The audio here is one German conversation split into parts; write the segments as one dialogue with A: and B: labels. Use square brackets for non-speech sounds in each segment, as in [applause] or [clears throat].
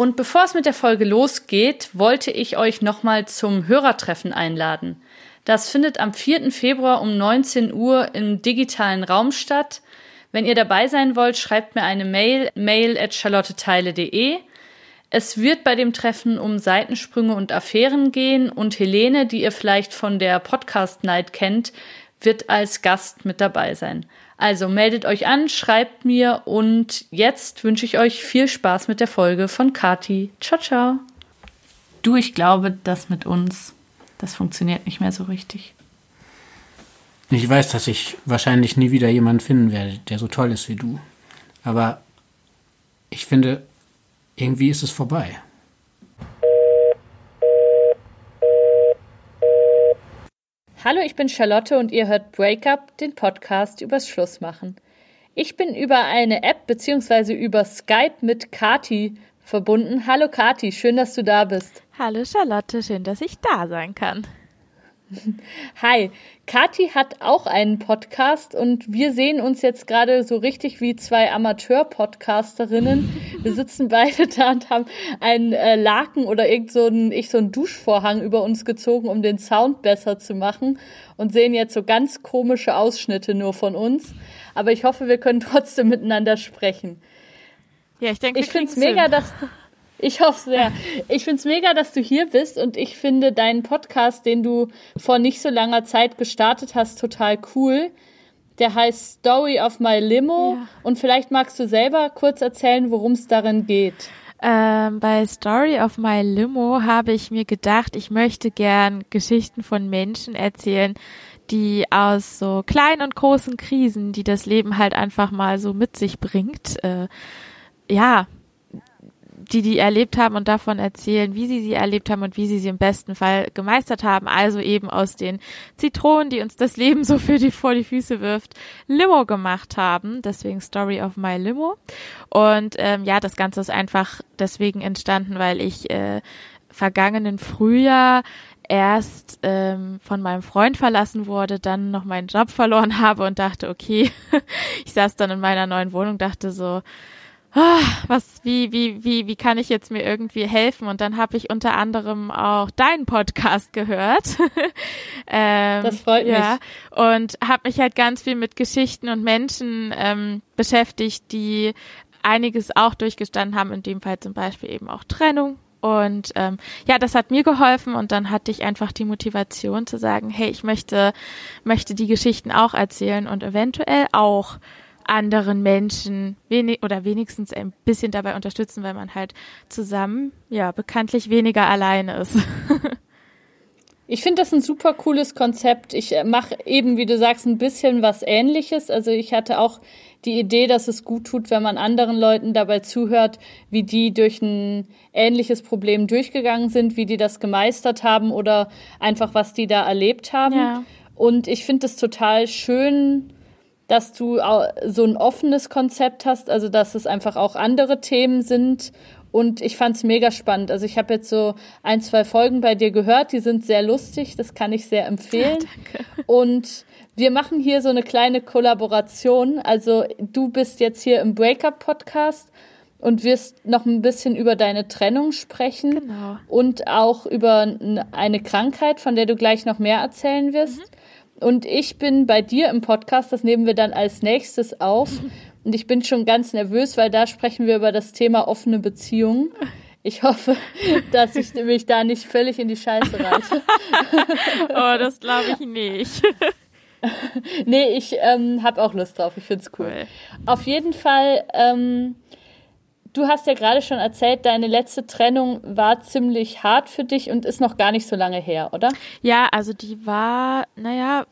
A: Und bevor es mit der Folge losgeht, wollte ich euch nochmal zum Hörertreffen einladen. Das findet am 4. Februar um 19 Uhr im digitalen Raum statt. Wenn ihr dabei sein wollt, schreibt mir eine Mail, mail at charlotteteile.de. Es wird bei dem Treffen um Seitensprünge und Affären gehen und Helene, die ihr vielleicht von der Podcast Night kennt, wird als Gast mit dabei sein. Also meldet euch an, schreibt mir und jetzt wünsche ich euch viel Spaß mit der Folge von Kati. Ciao, ciao. Du, ich glaube, das mit uns, das funktioniert nicht mehr so richtig.
B: Ich weiß, dass ich wahrscheinlich nie wieder jemanden finden werde, der so toll ist wie du. Aber ich finde, irgendwie ist es vorbei.
A: Hallo, ich bin Charlotte und ihr hört Breakup, den Podcast übers Schlussmachen. Ich bin über eine App bzw. über Skype mit Kati verbunden. Hallo Kati, schön, dass du da bist.
C: Hallo Charlotte, schön, dass ich da sein kann. [laughs]
A: Hi, Kathi hat auch einen Podcast und wir sehen uns jetzt gerade so richtig wie zwei Amateur-Podcasterinnen. Wir sitzen [laughs] beide da und haben einen äh, Laken oder irgend so einen, ich so einen Duschvorhang über uns gezogen, um den Sound besser zu machen und sehen jetzt so ganz komische Ausschnitte nur von uns. Aber ich hoffe, wir können trotzdem miteinander sprechen.
C: Ja, ich denke,
A: ich finde es mega, dass [laughs] ich hoffe sehr. Ich finde es mega, dass du hier bist und ich finde deinen Podcast, den du vor nicht so langer Zeit gestartet hast, total cool. Der heißt Story of My Limo ja. und vielleicht magst du selber kurz erzählen, worum es darin geht.
C: Ähm, bei Story of My Limo habe ich mir gedacht, ich möchte gern Geschichten von Menschen erzählen, die aus so kleinen und großen Krisen, die das Leben halt einfach mal so mit sich bringt, äh, ja, die die erlebt haben und davon erzählen, wie sie sie erlebt haben und wie sie sie im besten Fall gemeistert haben. Also eben aus den Zitronen, die uns das Leben so für die vor die Füße wirft, Limo gemacht haben. Deswegen Story of My Limo. Und ähm, ja, das Ganze ist einfach deswegen entstanden, weil ich äh, vergangenen Frühjahr erst ähm, von meinem Freund verlassen wurde, dann noch meinen Job verloren [laughs] habe und dachte, okay, [laughs] ich saß dann in meiner neuen Wohnung, dachte so, was, wie, wie, wie, wie kann ich jetzt mir irgendwie helfen? Und dann habe ich unter anderem auch deinen Podcast gehört. [laughs]
A: ähm, das freut mich. Ja,
C: und habe mich halt ganz viel mit Geschichten und Menschen ähm, beschäftigt, die einiges auch durchgestanden haben, in dem Fall zum Beispiel eben auch Trennung. Und ähm, ja, das hat mir geholfen und dann hatte ich einfach die Motivation zu sagen, hey, ich möchte, möchte die Geschichten auch erzählen und eventuell auch anderen Menschen wenig oder wenigstens ein bisschen dabei unterstützen, weil man halt zusammen ja bekanntlich weniger alleine ist. [laughs]
A: Ich finde das ein super cooles Konzept. Ich äh, mache eben, wie du sagst, ein bisschen was ähnliches. Also ich hatte auch die Idee, dass es gut tut, wenn man anderen Leuten dabei zuhört, wie die durch ein ähnliches Problem durchgegangen sind, wie die das gemeistert haben oder einfach, was die da erlebt haben. Ja. Und ich finde es total schön, dass du so ein offenes Konzept hast, also dass es einfach auch andere Themen sind. Und ich fand es mega spannend. Also ich habe jetzt so ein, zwei Folgen bei dir gehört, die sind sehr lustig, das kann ich sehr empfehlen. [laughs] Ja, und wir machen hier so eine kleine Kollaboration. Also du bist jetzt hier im Breakup-Podcast und wirst noch ein bisschen über deine Trennung sprechen
C: genau.
A: und auch über eine Krankheit, von der du gleich noch mehr erzählen wirst. Mhm. Und ich bin bei dir im Podcast, das nehmen wir dann als nächstes auf. Und ich bin schon ganz nervös, weil da sprechen wir über das Thema offene Beziehungen. Ich hoffe, [laughs] dass ich mich da nicht völlig in die Scheiße reite. [laughs]
C: oh, das glaube ich nicht. [laughs]
A: nee, ich ähm, habe auch Lust drauf. Ich finde es cool. cool. Auf jeden Fall ähm, Du hast ja gerade schon erzählt, deine letzte Trennung war ziemlich hart für dich und ist noch gar nicht so lange her, oder?
C: Ja, also die war, naja,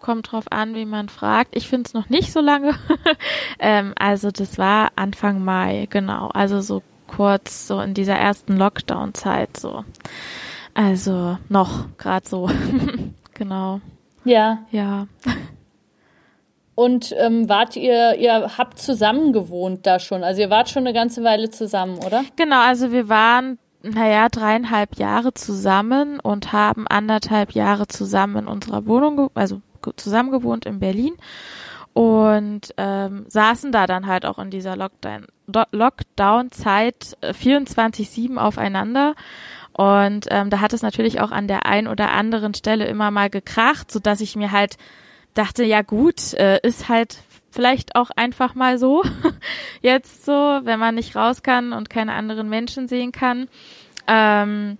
C: kommt drauf an, wie man fragt. Ich finde es noch nicht so lange. [laughs] ähm, also das war Anfang Mai, genau. Also so kurz so in dieser ersten Lockdown-Zeit so. Also noch gerade so. [laughs] genau.
A: Ja.
C: Ja.
A: Und ähm, wart ihr, ihr habt zusammen gewohnt da schon, also ihr wart schon eine ganze Weile zusammen, oder?
C: Genau, also wir waren, naja, dreieinhalb Jahre zusammen und haben anderthalb Jahre zusammen in unserer Wohnung, also zusammen gewohnt in Berlin. und ähm, saßen da dann halt auch in dieser Lockdown Lockdown-Zeit 24/7 aufeinander und ähm, da hat es natürlich auch an der einen oder anderen Stelle immer mal gekracht, so dass ich mir halt dachte, ja gut, äh, ist halt vielleicht auch einfach mal so [laughs] jetzt so, wenn man nicht raus kann und keine anderen Menschen sehen kann. Ähm,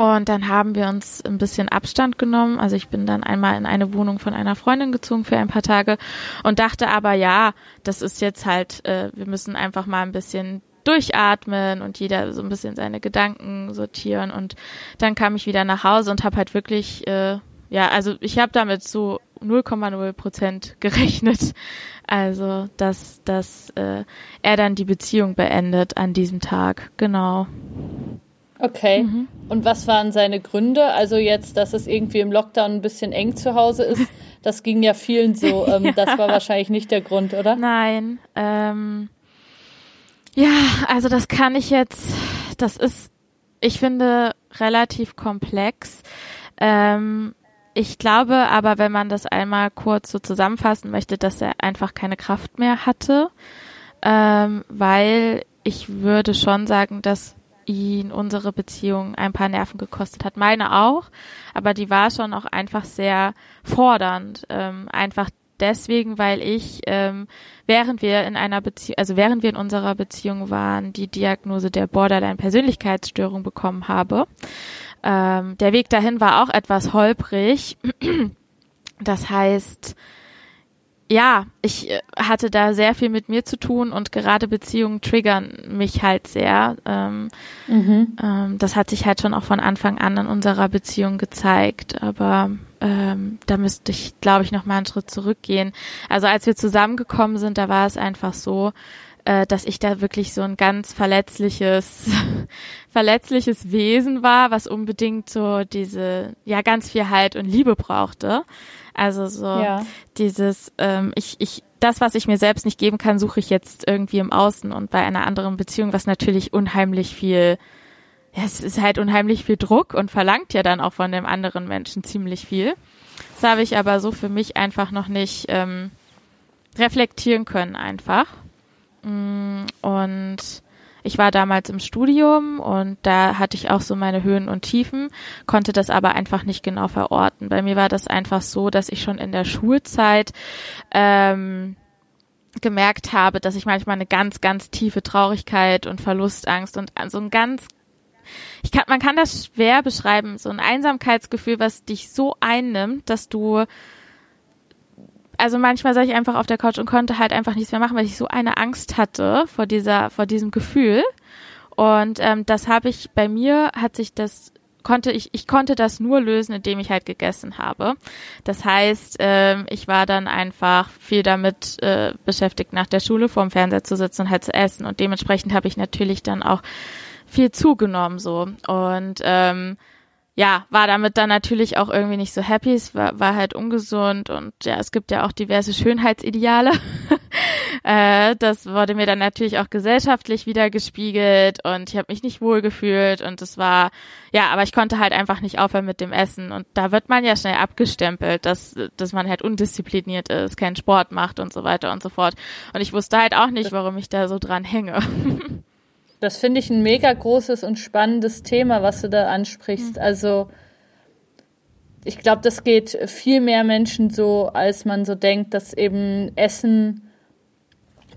C: und dann haben wir uns ein bisschen Abstand genommen. Also ich bin dann einmal in eine Wohnung von einer Freundin gezogen für ein paar Tage und dachte aber, ja, das ist jetzt halt, äh, wir müssen einfach mal ein bisschen durchatmen und jeder so ein bisschen seine Gedanken sortieren. Und dann kam ich wieder nach Hause und habe halt wirklich, äh, ja, also ich habe damit so 0,0 Prozent gerechnet. Also, dass, dass äh, er dann die Beziehung beendet an diesem Tag. Genau.
A: Okay. Mhm. Und was waren seine Gründe? Also jetzt, dass es irgendwie im Lockdown ein bisschen eng zu Hause ist, [laughs] das ging ja vielen so. Ähm, ja. [laughs] Das war wahrscheinlich nicht der Grund, oder?
C: Nein. Ähm, ja, also das kann ich jetzt, das ist, ich finde, relativ komplex. Ähm, ich glaube aber, wenn man das einmal kurz so zusammenfassen möchte, dass er einfach keine Kraft mehr hatte, ähm, weil ich würde schon sagen, dass ihn unsere Beziehung ein paar Nerven gekostet hat. Meine auch, aber die war schon auch einfach sehr fordernd. Ähm, einfach deswegen, weil ich, ähm, während wir in einer Beziehung, also während wir in unserer Beziehung waren, die Diagnose der Borderline-Persönlichkeitsstörung bekommen habe. Ähm, der Weg dahin war auch etwas holprig. Das heißt, ja, ich äh, hatte da sehr viel mit mir zu tun und gerade Beziehungen triggern mich halt sehr. Ähm, mhm. ähm, das hat sich halt schon auch von Anfang an in unserer Beziehung gezeigt, aber ähm, da müsste ich, glaube ich, noch mal einen Schritt zurückgehen. Also als wir zusammengekommen sind, da war es einfach so, äh, dass ich da wirklich so ein ganz verletzliches, [laughs] verletzliches Wesen war, was unbedingt so diese, ja, ganz viel Halt und Liebe brauchte. Also so ja. dieses, ähm, ich, ich, das, was ich mir selbst nicht geben kann, suche ich jetzt irgendwie im Außen und bei einer anderen Beziehung, was natürlich unheimlich viel, ja, es ist halt unheimlich viel Druck und verlangt ja dann auch von dem anderen Menschen ziemlich viel. Das habe ich aber so für mich einfach noch nicht ähm, reflektieren können einfach. Mm, und ich war damals im Studium und da hatte ich auch so meine Höhen und Tiefen, konnte das aber einfach nicht genau verorten. Bei mir war das einfach so, dass ich schon in der Schulzeit ähm, gemerkt habe, dass ich manchmal eine ganz, ganz tiefe Traurigkeit und Verlustangst und so ein ganz ich kann, man kann das schwer beschreiben, so ein Einsamkeitsgefühl, was dich so einnimmt, dass du also manchmal saß ich einfach auf der Couch und konnte halt einfach nichts mehr machen, weil ich so eine Angst hatte vor dieser, vor diesem Gefühl. Und ähm, das habe ich bei mir hat sich das konnte ich ich konnte das nur lösen, indem ich halt gegessen habe. Das heißt, ähm, ich war dann einfach viel damit äh, beschäftigt, nach der Schule vorm Fernseher zu sitzen und halt zu essen. Und dementsprechend habe ich natürlich dann auch viel zugenommen so und ähm, ja, war damit dann natürlich auch irgendwie nicht so happy. Es war, war halt ungesund und ja, es gibt ja auch diverse Schönheitsideale. [laughs] äh, das wurde mir dann natürlich auch gesellschaftlich wieder gespiegelt und ich habe mich nicht wohl gefühlt und es war, ja, aber ich konnte halt einfach nicht aufhören mit dem Essen und da wird man ja schnell abgestempelt, dass, dass man halt undiszipliniert ist, keinen Sport macht und so weiter und so fort. Und ich wusste halt auch nicht, warum ich da so dran hänge. [laughs]
A: Das finde ich ein mega großes und spannendes Thema, was du da ansprichst. Mhm. Also ich glaube, das geht viel mehr Menschen so, als man so denkt, dass eben Essen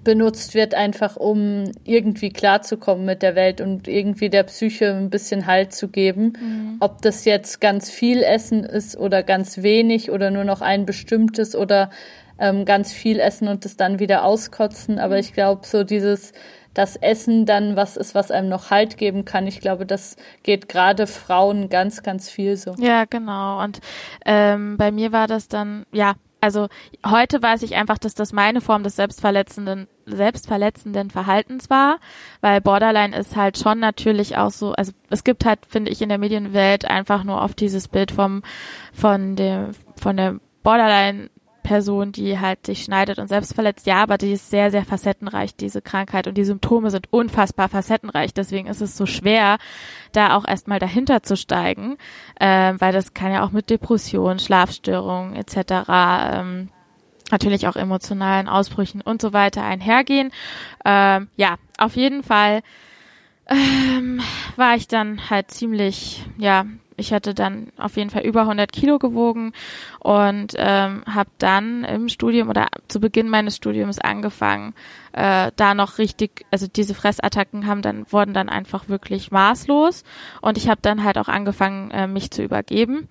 A: benutzt wird, einfach um irgendwie klarzukommen mit der Welt und irgendwie der Psyche ein bisschen Halt zu geben. Mhm. Ob das jetzt ganz viel Essen ist oder ganz wenig oder nur noch ein bestimmtes oder ähm, ganz viel essen und das dann wieder auskotzen. Aber mhm. ich glaube, so dieses das Essen dann was ist, was einem noch Halt geben kann. Ich glaube, das geht gerade Frauen ganz, ganz viel so.
C: Ja, genau. Und ähm, bei mir war das dann, ja, also heute weiß ich einfach, dass das meine Form des selbstverletzenden selbstverletzenden Verhaltens war, weil Borderline ist halt schon natürlich auch so, also es gibt halt, finde ich, in der Medienwelt einfach nur oft dieses Bild vom von dem von der Borderline Person, die halt sich schneidet und selbst verletzt. Ja, aber die ist sehr, sehr facettenreich, diese Krankheit. Und die Symptome sind unfassbar facettenreich. Deswegen ist es so schwer, da auch erstmal dahinter zu steigen, äh, weil das kann ja auch mit Depressionen, Schlafstörungen etc. Ähm, natürlich auch emotionalen Ausbrüchen und so weiter einhergehen. Ähm, ja, auf jeden Fall ähm, war ich dann halt ziemlich, ja, ich hatte dann auf jeden Fall über 100 Kilo gewogen und ähm, habe dann im Studium oder zu Beginn meines Studiums angefangen, äh, da noch richtig, also diese Fressattacken haben dann wurden dann einfach wirklich maßlos und ich habe dann halt auch angefangen, äh, mich zu übergeben.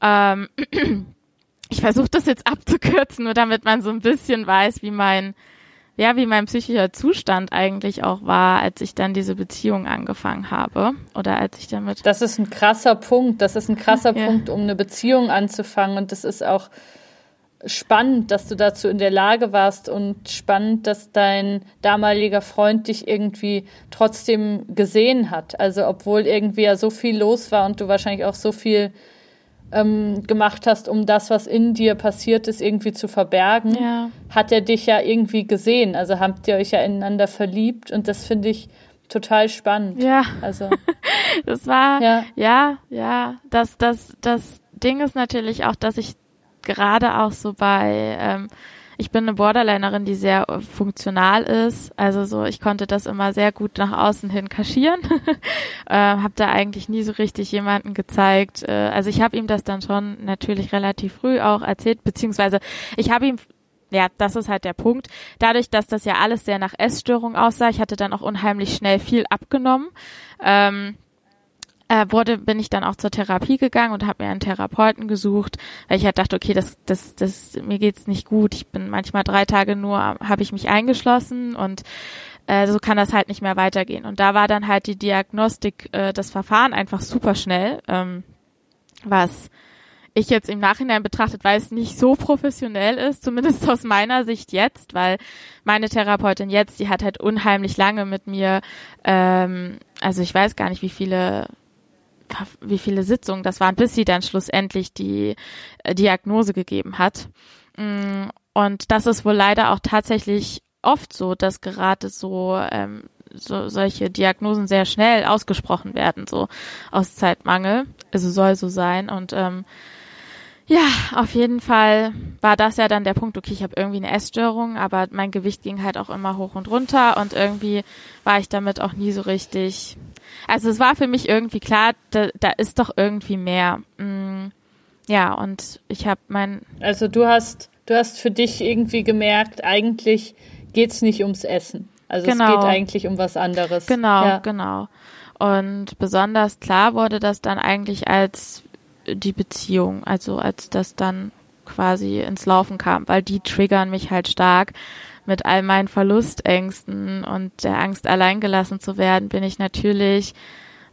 C: Ähm, [clears throat] ich versuche das jetzt abzukürzen, nur damit man so ein bisschen weiß, wie mein ja, wie mein psychischer Zustand eigentlich auch war, als ich dann diese Beziehung angefangen habe oder als ich damit.
A: Das ist ein krasser Punkt. Das ist ein krasser [laughs] ja. Punkt, um eine Beziehung anzufangen. Und das ist auch spannend, dass du dazu in der Lage warst und spannend, dass dein damaliger Freund dich irgendwie trotzdem gesehen hat. Also obwohl irgendwie ja so viel los war und du wahrscheinlich auch so viel ähm, gemacht hast, um das, was in dir passiert ist, irgendwie zu verbergen, ja. hat er dich ja irgendwie gesehen. Also habt ihr euch ja ineinander verliebt und das finde ich total spannend.
C: Ja. Also [laughs] das war ja ja, ja das das das Ding ist natürlich auch, dass ich gerade auch so bei ähm, ich bin eine Borderlinerin, die sehr äh, funktional ist. Also so, ich konnte das immer sehr gut nach außen hin kaschieren. [laughs] äh, habe da eigentlich nie so richtig jemanden gezeigt. Äh, also ich habe ihm das dann schon natürlich relativ früh auch erzählt, beziehungsweise ich habe ihm ja, das ist halt der Punkt. Dadurch, dass das ja alles sehr nach Essstörung aussah, ich hatte dann auch unheimlich schnell viel abgenommen. Ähm, äh, wurde, bin ich dann auch zur Therapie gegangen und habe mir einen Therapeuten gesucht, weil ich halt dachte, okay, das, das, das, mir geht's nicht gut. Ich bin manchmal drei Tage nur, habe ich mich eingeschlossen und äh, so kann das halt nicht mehr weitergehen. Und da war dann halt die Diagnostik, äh, das Verfahren einfach super schnell, ähm, was ich jetzt im Nachhinein betrachtet, weil es nicht so professionell ist, zumindest aus meiner Sicht jetzt, weil meine Therapeutin jetzt, die hat halt unheimlich lange mit mir, ähm, also ich weiß gar nicht, wie viele wie viele Sitzungen das waren, bis sie dann schlussendlich die äh, Diagnose gegeben hat. Mm, und das ist wohl leider auch tatsächlich oft so, dass gerade so, ähm, so solche Diagnosen sehr schnell ausgesprochen werden, so aus Zeitmangel. Also soll so sein. Und ähm, ja, auf jeden Fall war das ja dann der Punkt, okay, ich habe irgendwie eine Essstörung, aber mein Gewicht ging halt auch immer hoch und runter und irgendwie war ich damit auch nie so richtig also es war für mich irgendwie klar, da, da ist doch irgendwie mehr. Mm, ja, und ich habe mein.
A: Also du hast, du hast für dich irgendwie gemerkt, eigentlich geht's nicht ums Essen. Also genau. es geht eigentlich um was anderes.
C: Genau, ja. genau. Und besonders klar wurde das dann eigentlich als die Beziehung, also als das dann quasi ins Laufen kam, weil die triggern mich halt stark mit all meinen Verlustängsten und der Angst, alleingelassen zu werden, bin ich natürlich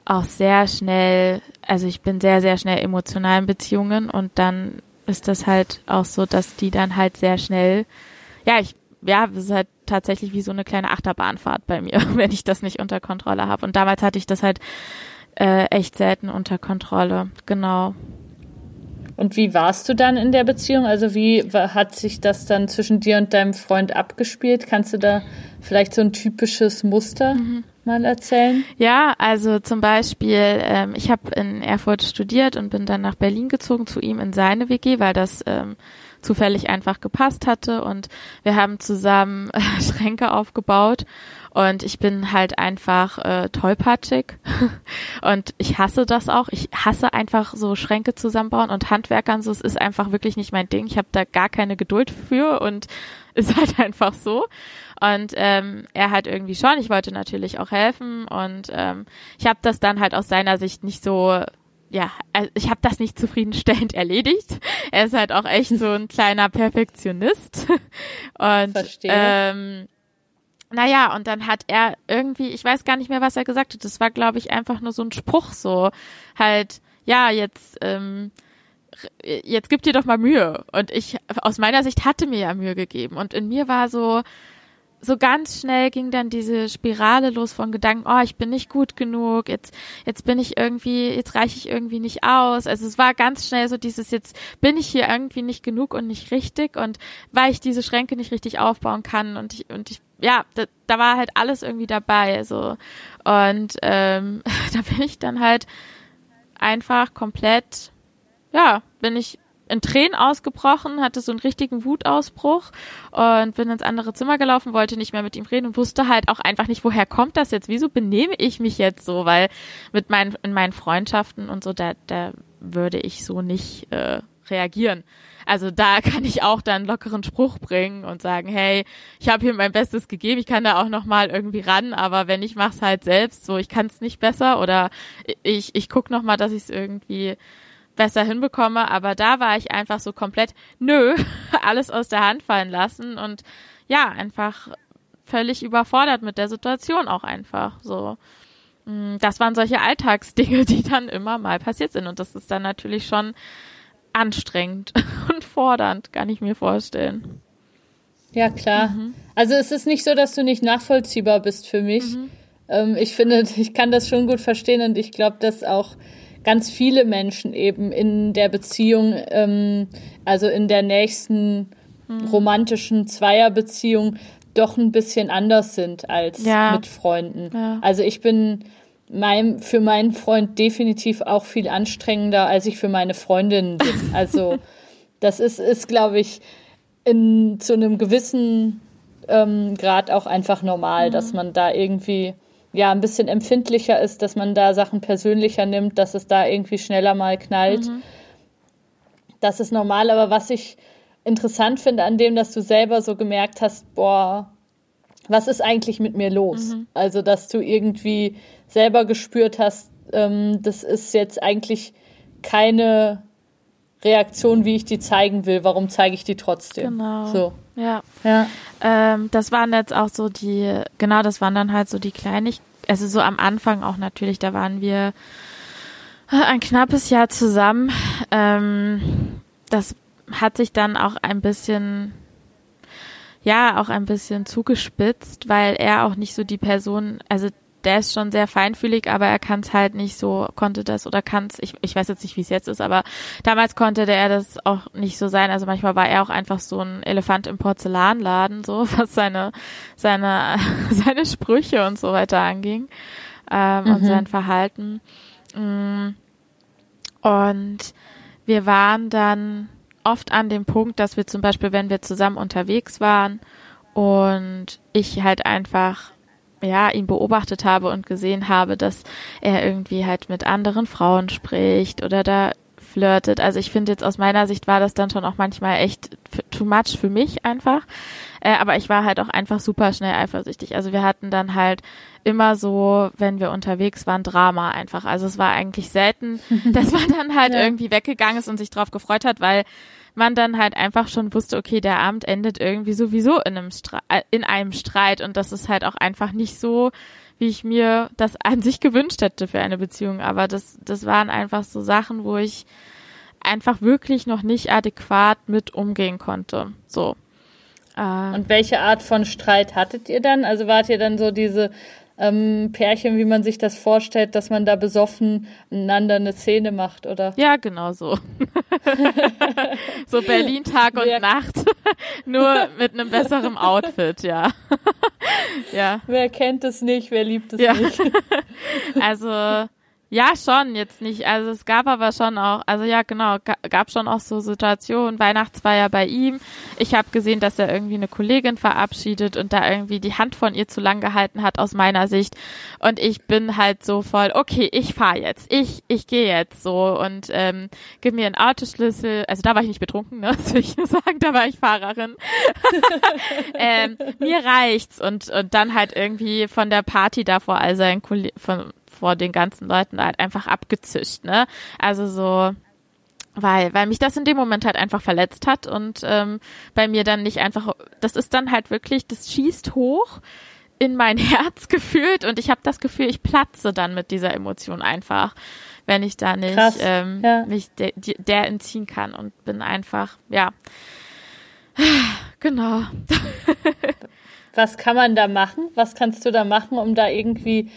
C: auch sehr schnell, also ich bin sehr, sehr schnell emotional in Beziehungen und dann ist das halt auch so, dass die dann halt sehr schnell, ja, ich, ja, es ist halt tatsächlich wie so eine kleine Achterbahnfahrt bei mir, [laughs] wenn ich das nicht unter Kontrolle habe. Und damals hatte ich das halt äh, echt selten unter Kontrolle, genau.
A: Und wie warst du dann in der Beziehung? Also wie hat sich das dann zwischen dir und deinem Freund abgespielt? Kannst du da vielleicht so ein typisches Muster mhm. mal erzählen?
C: Ja, also zum Beispiel, ähm, ich habe in Erfurt studiert und bin dann nach Berlin gezogen zu ihm in seine WG, weil das ähm, zufällig einfach gepasst hatte und wir haben zusammen äh, [laughs] Schränke aufgebaut und ich bin halt einfach äh, tollpatschig [laughs] und ich hasse das auch. Ich hasse einfach so Schränke zusammenbauen und Handwerkern so. Es ist einfach wirklich nicht mein Ding. Ich habe da gar keine Geduld für und [laughs] ist halt einfach so. Und ähm, er hat irgendwie schon. Ich wollte natürlich auch helfen und ähm, ich habe das dann halt aus seiner Sicht nicht so ja, also ich habe das nicht zufriedenstellend [laughs] erledigt. Er ist halt auch echt so ein kleiner Perfektionist. Und Verstehe. ähm, naja, und dann hat er irgendwie, ich weiß gar nicht mehr, was er gesagt hat. Das war, glaube ich, einfach nur so ein Spruch so. Halt, ja, jetzt, ähm, jetzt gib dir doch mal Mühe. Und ich, aus meiner Sicht, hatte mir ja Mühe gegeben. Und in mir war so, so ganz schnell ging dann diese Spirale los von Gedanken, oh, ich bin nicht gut genug, jetzt, jetzt bin ich irgendwie, jetzt reiche ich irgendwie nicht aus. Also es war ganz schnell so dieses, jetzt bin ich hier irgendwie nicht genug und nicht richtig und weil ich diese Schränke nicht richtig aufbauen kann und ich, und ich, ja, da, da war halt alles irgendwie dabei, so. Und ähm, [laughs] da bin ich dann halt einfach komplett, ja, bin ich in Tränen ausgebrochen, hatte so einen richtigen Wutausbruch und bin ins andere Zimmer gelaufen, wollte nicht mehr mit ihm reden und wusste halt auch einfach nicht, woher kommt das jetzt? Wieso benehme ich mich jetzt so? Weil mit meinen, in meinen Freundschaften und so, da, da würde ich so nicht äh, reagieren. Also da [laughs] kann ich auch dann lockeren Spruch bringen und sagen, hey, ich habe hier mein Bestes gegeben, ich kann da auch noch mal irgendwie ran, aber wenn ich mach's halt selbst, so ich kann es nicht besser oder ich ich guck noch mal, dass ich es irgendwie besser hinbekomme, aber da war ich einfach so komplett, nö, [laughs] alles aus der Hand fallen lassen und ja, einfach völlig überfordert mit der Situation auch einfach so. Mm, das waren solche Alltagsdinge, [laughs] die dann immer mal passiert sind und das ist dann natürlich schon anstrengend [laughs] und fordernd, kann ich mir vorstellen.
A: Ja, klar. Mhm. Also es ist nicht so, dass du nicht nachvollziehbar bist für mich. Mhm. Ähm, ich finde, ich kann das schon gut verstehen und ich glaube, dass auch ganz viele Menschen eben in der Beziehung, ähm, also in der nächsten mhm. romantischen Zweierbeziehung, doch ein bisschen anders sind als ja. mit Freunden. Ja. Also ich bin mein, für meinen Freund definitiv auch viel anstrengender, als ich für meine Freundin bin. [laughs] Also das ist, ist glaube ich, in, zu einem gewissen ähm, Grad auch einfach normal, mhm. dass man da irgendwie ja ein bisschen empfindlicher ist, dass man da Sachen persönlicher nimmt, dass es da irgendwie schneller mal knallt. Mhm. Das ist normal, aber was ich interessant finde an dem, dass du selber so gemerkt hast, boah, was ist eigentlich mit mir los? Mhm. Also, dass du irgendwie selber gespürt hast, ähm, das ist jetzt eigentlich keine Reaktion, wie ich die zeigen will. Warum zeige ich die trotzdem?
C: Genau. So. Ja. ja. Ähm, das waren jetzt auch so die, genau, das waren dann halt so die Kleinigkeiten. Also so am Anfang auch natürlich, da waren wir ein knappes Jahr zusammen. Ähm, das hat sich dann auch ein bisschen ja auch ein bisschen zugespitzt, weil er auch nicht so die Person, also der ist schon sehr feinfühlig, aber er kann es halt nicht so, konnte das oder kann es, ich, ich weiß jetzt nicht, wie es jetzt ist, aber damals konnte der das auch nicht so sein. Also manchmal war er auch einfach so ein Elefant im Porzellanladen, so [laughs] was seine, seine, [laughs] seine Sprüche und so weiter anging ähm, mhm. und sein Verhalten. Mm. Und wir waren dann oft an dem Punkt, dass wir zum Beispiel, wenn wir zusammen unterwegs waren und ich halt einfach ja, ihn beobachtet habe und gesehen habe, dass er irgendwie halt mit anderen Frauen spricht oder da flirtet. Also ich finde jetzt aus meiner Sicht war das dann schon auch manchmal echt too much für mich einfach. Äh, aber ich war halt auch einfach super schnell eifersüchtig. Also wir hatten dann halt immer so, wenn wir unterwegs waren, Drama einfach. Also es war eigentlich selten, [laughs] dass man dann halt ja. irgendwie weggegangen ist und sich drauf gefreut hat, weil man dann halt einfach schon wusste, okay, der Abend endet irgendwie sowieso in einem, Streit, äh, in einem Streit und das ist halt auch einfach nicht so, wie ich mir das an sich gewünscht hätte für eine Beziehung. Aber das, das waren einfach so Sachen, wo ich einfach wirklich noch nicht adäquat mit umgehen konnte. So.
A: Und welche Art von Streit hattet ihr dann? Also wart ihr dann so diese ähm, Pärchen, wie man sich das vorstellt, dass man da besoffen einander eine Szene macht, oder?
C: Ja, genau so. [laughs] so Berlin Tag und Wer Nacht, [laughs] nur mit einem besseren Outfit, ja. [laughs]
A: ja. Wer kennt es nicht, wer liebt es ja. nicht?
C: also ja, schon, jetzt nicht. Also es gab aber schon auch, also ja, genau, gab schon auch so Situationen, Weihnachtsfeier bei ihm. Ich habe gesehen, dass er irgendwie eine Kollegin verabschiedet und da irgendwie die Hand von ihr zu lang gehalten hat aus meiner Sicht. Und ich bin halt so voll, okay, ich fahr jetzt, ich, ich gehe jetzt so und ähm, gib mir einen Autoschlüssel. Also da war ich nicht betrunken, ne? [laughs] Das will ich nur sagen, da war ich Fahrerin. [laughs] ähm, mir reicht's und, und dann halt irgendwie von der Party da vor all seinen Kollegen, von vor den ganzen Leuten halt einfach abgezischt, ne? Also so, weil, weil mich das in dem Moment halt einfach verletzt hat und ähm, bei mir dann nicht einfach, das ist dann halt wirklich, das schießt hoch in mein [laughs] Herz gefühlt und ich habe das Gefühl, ich platze dann mit dieser Emotion einfach, wenn ich da nicht Krass, ähm, ja. mich de, de, der entziehen kann und bin einfach, ja, [sighs] genau. [laughs]
A: Was kann man da machen? Was kannst du da machen, um da irgendwie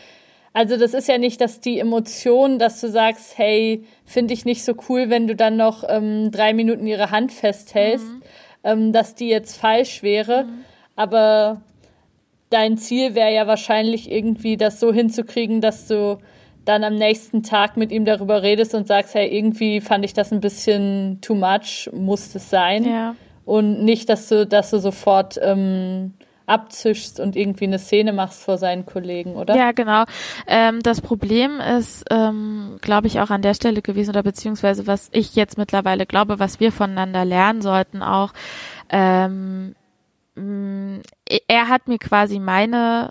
A: also das ist ja nicht, dass die Emotion, dass du sagst, hey, finde ich nicht so cool, wenn du dann noch ähm, drei Minuten ihre Hand festhältst, mhm. ähm, dass die jetzt falsch wäre. Mhm. Aber dein Ziel wäre ja wahrscheinlich irgendwie, das so hinzukriegen, dass du dann am nächsten Tag mit ihm darüber redest und sagst, hey, irgendwie fand ich das ein bisschen too much, muss es sein.
C: Ja.
A: Und nicht, dass du, dass du sofort ähm, abzischst und irgendwie eine Szene machst vor seinen Kollegen, oder?
C: Ja, genau. Ähm, das Problem ist, ähm, glaube ich, auch an der Stelle gewesen, oder beziehungsweise was ich jetzt mittlerweile glaube, was wir voneinander lernen sollten auch, ähm, mh, er hat mir quasi meine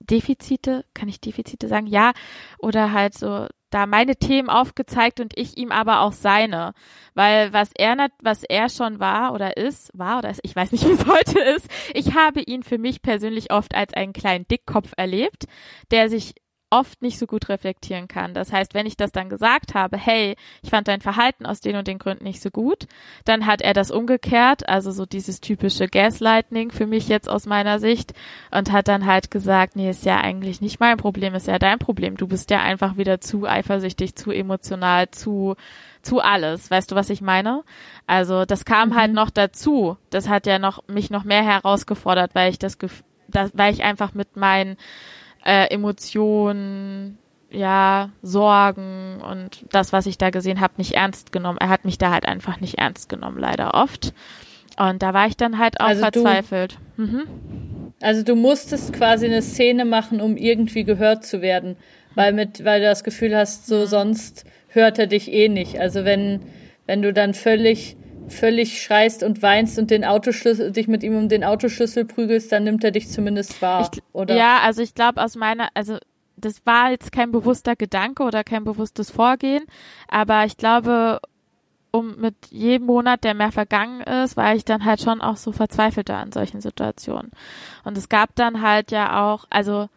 C: Defizite, kann ich Defizite sagen? Ja, oder halt so da meine Themen aufgezeigt und ich ihm aber auch seine, weil was er was er schon war oder ist, war oder ist, ich weiß nicht, [laughs] wie es heute ist. Ich habe ihn für mich persönlich oft als einen kleinen Dickkopf erlebt, der sich oft nicht so gut reflektieren kann. Das heißt, wenn ich das dann gesagt habe, hey, ich fand dein Verhalten aus den und den Gründen nicht so gut, dann hat er das umgekehrt, also so dieses typische Gaslighting für mich jetzt aus meiner Sicht und hat dann halt gesagt, nee, ist ja eigentlich nicht mein Problem, ist ja dein Problem. Du bist ja einfach wieder zu eifersüchtig, zu emotional, zu zu alles. Weißt du, was ich meine? Also, das kam halt mhm. halt noch dazu. Das hat ja noch mich noch mehr herausgefordert, weil ich das, das weil ich einfach mit meinen äh, Emotionen, ja, Sorgen und das, was ich da gesehen habe, nicht ernst genommen. Er hat mich da halt einfach nicht ernst genommen, leider oft. Und da war ich dann halt auch also verzweifelt.
A: Du, mhm. Also du musstest quasi eine Szene machen, um irgendwie gehört zu werden, weil mit, weil du das Gefühl hast, so sonst hört er dich eh nicht. Also wenn, wenn du dann völlig völlig schreist und weinst und den Autoschlüssel, dich mit ihm um den Autoschlüssel prügelst, dann nimmt er dich zumindest wahr,
C: ich,
A: oder?
C: Ja, also ich glaube aus meiner, also das war jetzt kein bewusster Gedanke oder kein bewusstes Vorgehen, aber ich glaube, um mit jedem Monat, der mehr vergangen ist, war ich dann halt schon auch so verzweifelter an solchen Situationen. Und es gab dann halt ja auch, also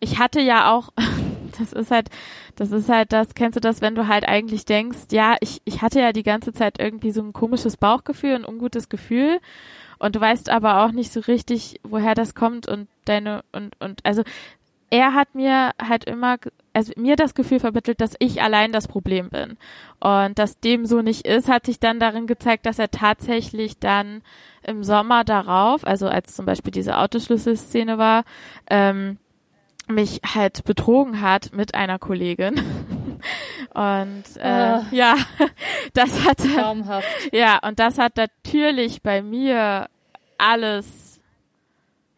C: ich hatte ja auch [laughs] das ist halt, das ist halt das, kennst du das, wenn du halt eigentlich denkst, ja, ich, ich hatte ja die ganze Zeit irgendwie so ein komisches Bauchgefühl, ein ungutes Gefühl und du weißt aber auch nicht so richtig, woher das kommt und deine, und, und, also, er hat mir halt immer, also mir das Gefühl vermittelt, dass ich allein das Problem bin. Und dass dem so nicht ist, hat sich dann darin gezeigt, dass er tatsächlich dann im Sommer darauf, also als zum Beispiel diese Autoschlüsselszene war, ähm, mich halt betrogen hat mit einer Kollegin. [laughs] Und äh, oh. ja, [laughs] das hat
A: Traumhaft.
C: ja und das hat natürlich bei mir alles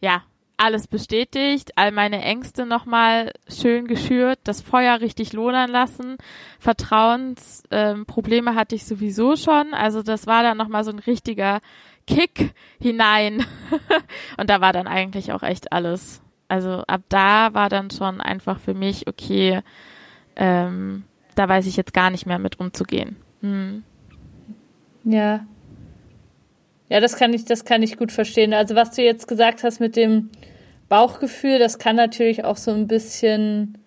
C: ja alles bestätigt, all meine Ängste nochmal schön geschürt, das Feuer richtig lohnen lassen, Vertrauensprobleme ähm, hatte ich sowieso schon, also das war dann nochmal so ein richtiger Kick hinein [laughs] und da war dann eigentlich auch echt alles also ab da war dann schon einfach für mich, okay, ähm, da weiß ich jetzt gar nicht mehr mit umzugehen. Hm.
A: Ja. Ja, das kann ich, das kann ich gut verstehen. Also was du jetzt gesagt hast mit dem Bauchgefühl, das kann natürlich auch so ein bisschen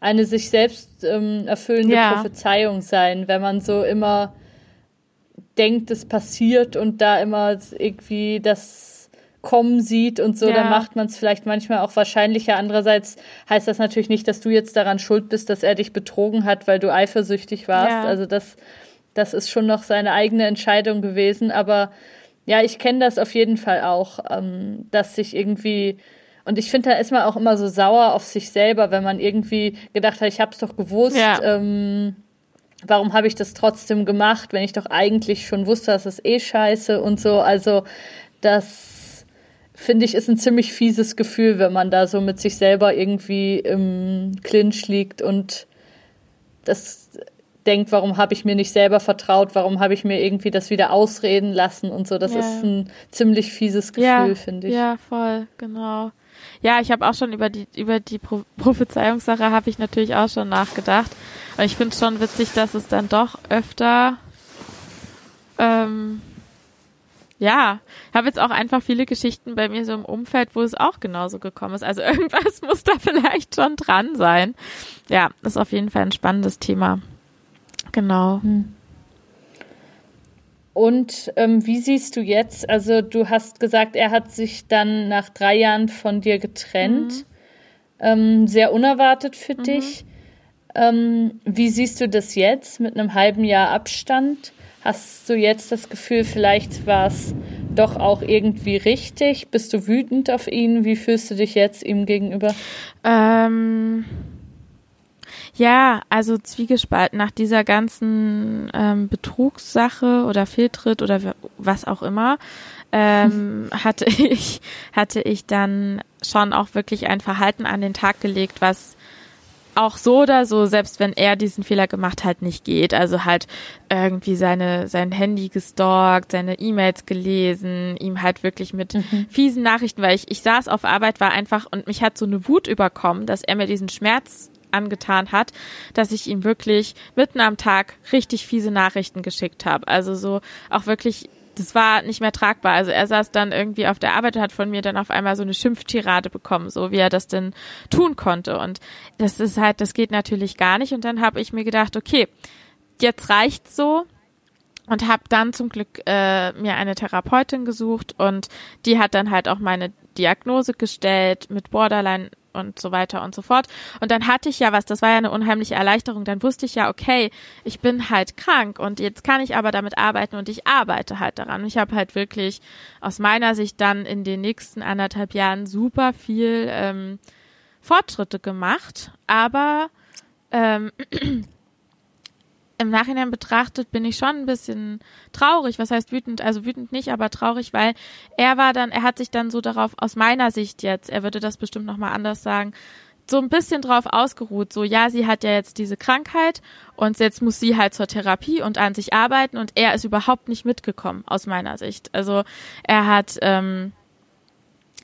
A: eine sich selbst ähm, erfüllende ja. Prophezeiung sein, wenn man so immer denkt, es passiert und da immer irgendwie das kommen sieht und so, ja. dann macht man es vielleicht manchmal auch wahrscheinlicher. Andererseits heißt das natürlich nicht, dass du jetzt daran schuld bist, dass er dich betrogen hat, weil du eifersüchtig warst. Ja. Also das, das ist schon noch seine eigene Entscheidung gewesen. Aber ja, ich kenne das auf jeden Fall auch, ähm, dass sich irgendwie und ich finde, da ist man auch immer so sauer auf sich selber, wenn man irgendwie gedacht hat, ich habe es doch gewusst. Ja. Ähm, warum habe ich das trotzdem gemacht, wenn ich doch eigentlich schon wusste, dass es eh scheiße und so. Also das finde ich, ist ein ziemlich fieses Gefühl, wenn man da so mit sich selber irgendwie im Clinch liegt und das denkt, warum habe ich mir nicht selber vertraut, warum habe ich mir irgendwie das wieder ausreden lassen und so. Das ja. ist ein ziemlich fieses Gefühl,
C: ja,
A: finde ich.
C: Ja, voll, genau. Ja, ich habe auch schon über die über die Pro Prophezeiungssache habe ich natürlich auch schon nachgedacht. Und ich finde es schon witzig, dass es dann doch öfter ähm, ja, ich habe jetzt auch einfach viele Geschichten bei mir so im Umfeld, wo es auch genauso gekommen ist. Also [laughs] irgendwas muss da vielleicht schon dran sein. Ja, ist auf jeden Fall ein spannendes Thema. Genau. Hm.
A: Und ähm, wie siehst du jetzt? Also du hast gesagt, er hat sich dann nach drei Jahren von dir getrennt. Mhm. Ähm, sehr unerwartet für mhm. dich. Ähm, wie siehst du das jetzt mit einem halben Jahr Abstand? Hast du jetzt das Gefühl, vielleicht war es doch auch irgendwie richtig? Bist du wütend auf ihn? Wie fühlst du dich jetzt ihm gegenüber?
C: Ähm, Ja, also Zwiegespalten nach dieser ganzen ähm, Betrugssache oder Fehltritt oder was auch immer, ähm, [laughs] hatte ich hatte ich dann schon auch wirklich ein Verhalten an den Tag gelegt, was auch so oder so, selbst wenn er diesen Fehler gemacht hat, nicht geht. Also halt irgendwie seine, sein Handy gestalkt, seine E-Mails gelesen, ihm halt wirklich mit mhm. fiesen Nachrichten, weil ich, ich saß auf Arbeit, war einfach und mich hat so eine Wut überkommen, dass er mir diesen Schmerz angetan hat, dass ich ihm wirklich mitten am Tag richtig fiese Nachrichten geschickt habe. Also so auch wirklich das war nicht mehr tragbar. Also er saß dann irgendwie auf der Arbeit und hat von mir dann auf einmal so eine Schimpftirade bekommen, so wie er das denn tun konnte. Und das ist halt, das geht natürlich gar nicht. Und dann habe ich mir gedacht, okay, jetzt reicht's so und habe dann zum Glück äh, mir eine Therapeutin gesucht und die hat dann halt auch meine Diagnose gestellt mit Borderline und so weiter und so fort. Und dann hatte ich ja was, das war ja eine unheimliche Erleichterung. Dann wusste ich ja, okay, ich bin halt krank und jetzt kann ich aber damit arbeiten und ich arbeite halt daran. Ich habe halt wirklich aus meiner Sicht dann in den nächsten anderthalb Jahren super viel ähm, Fortschritte gemacht, aber ähm, [clears throat] im Nachhinein betrachtet bin ich schon ein bisschen traurig. Was heißt wütend? Also wütend nicht, aber traurig, weil er war dann, er hat sich dann so darauf, aus meiner Sicht jetzt, er würde das bestimmt nochmal anders sagen, so ein bisschen drauf ausgeruht. So, ja, sie hat ja jetzt diese Krankheit und jetzt muss sie halt zur Therapie und an sich arbeiten und er ist überhaupt nicht mitgekommen, aus meiner Sicht. Also er hat, ähm,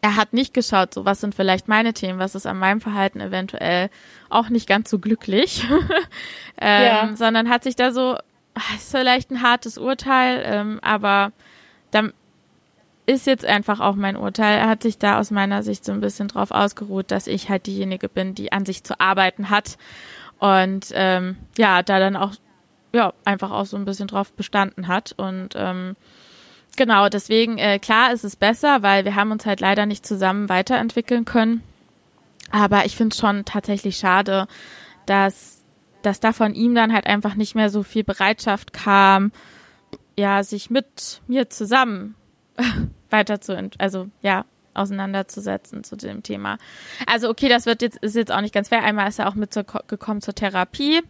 C: er hat nicht geschaut, so was sind vielleicht meine Themen, was ist an meinem Verhalten eventuell auch nicht ganz so glücklich, [laughs] ähm, ja. sondern hat sich da so, ah, ist vielleicht ein hartes Urteil, ähm, aber dann ist jetzt einfach auch mein Urteil. Er hat sich da aus meiner Sicht so ein bisschen drauf ausgeruht, dass ich halt diejenige bin, die an sich zu arbeiten hat und ähm, ja, da dann auch ja einfach auch so ein bisschen drauf bestanden hat und ähm, Genau, deswegen, äh, klar ist es besser, weil wir haben uns halt leider nicht zusammen weiterentwickeln können. Aber ich finde es schon tatsächlich schade, dass, dass da von ihm dann halt einfach nicht mehr so viel Bereitschaft kam, ja, sich mit mir zusammen [laughs] weiter zu, also ja, auseinanderzusetzen zu dem Thema. Also okay, das wird jetzt ist jetzt auch nicht ganz fair. Einmal ist er auch mitgekommen zur Therapie,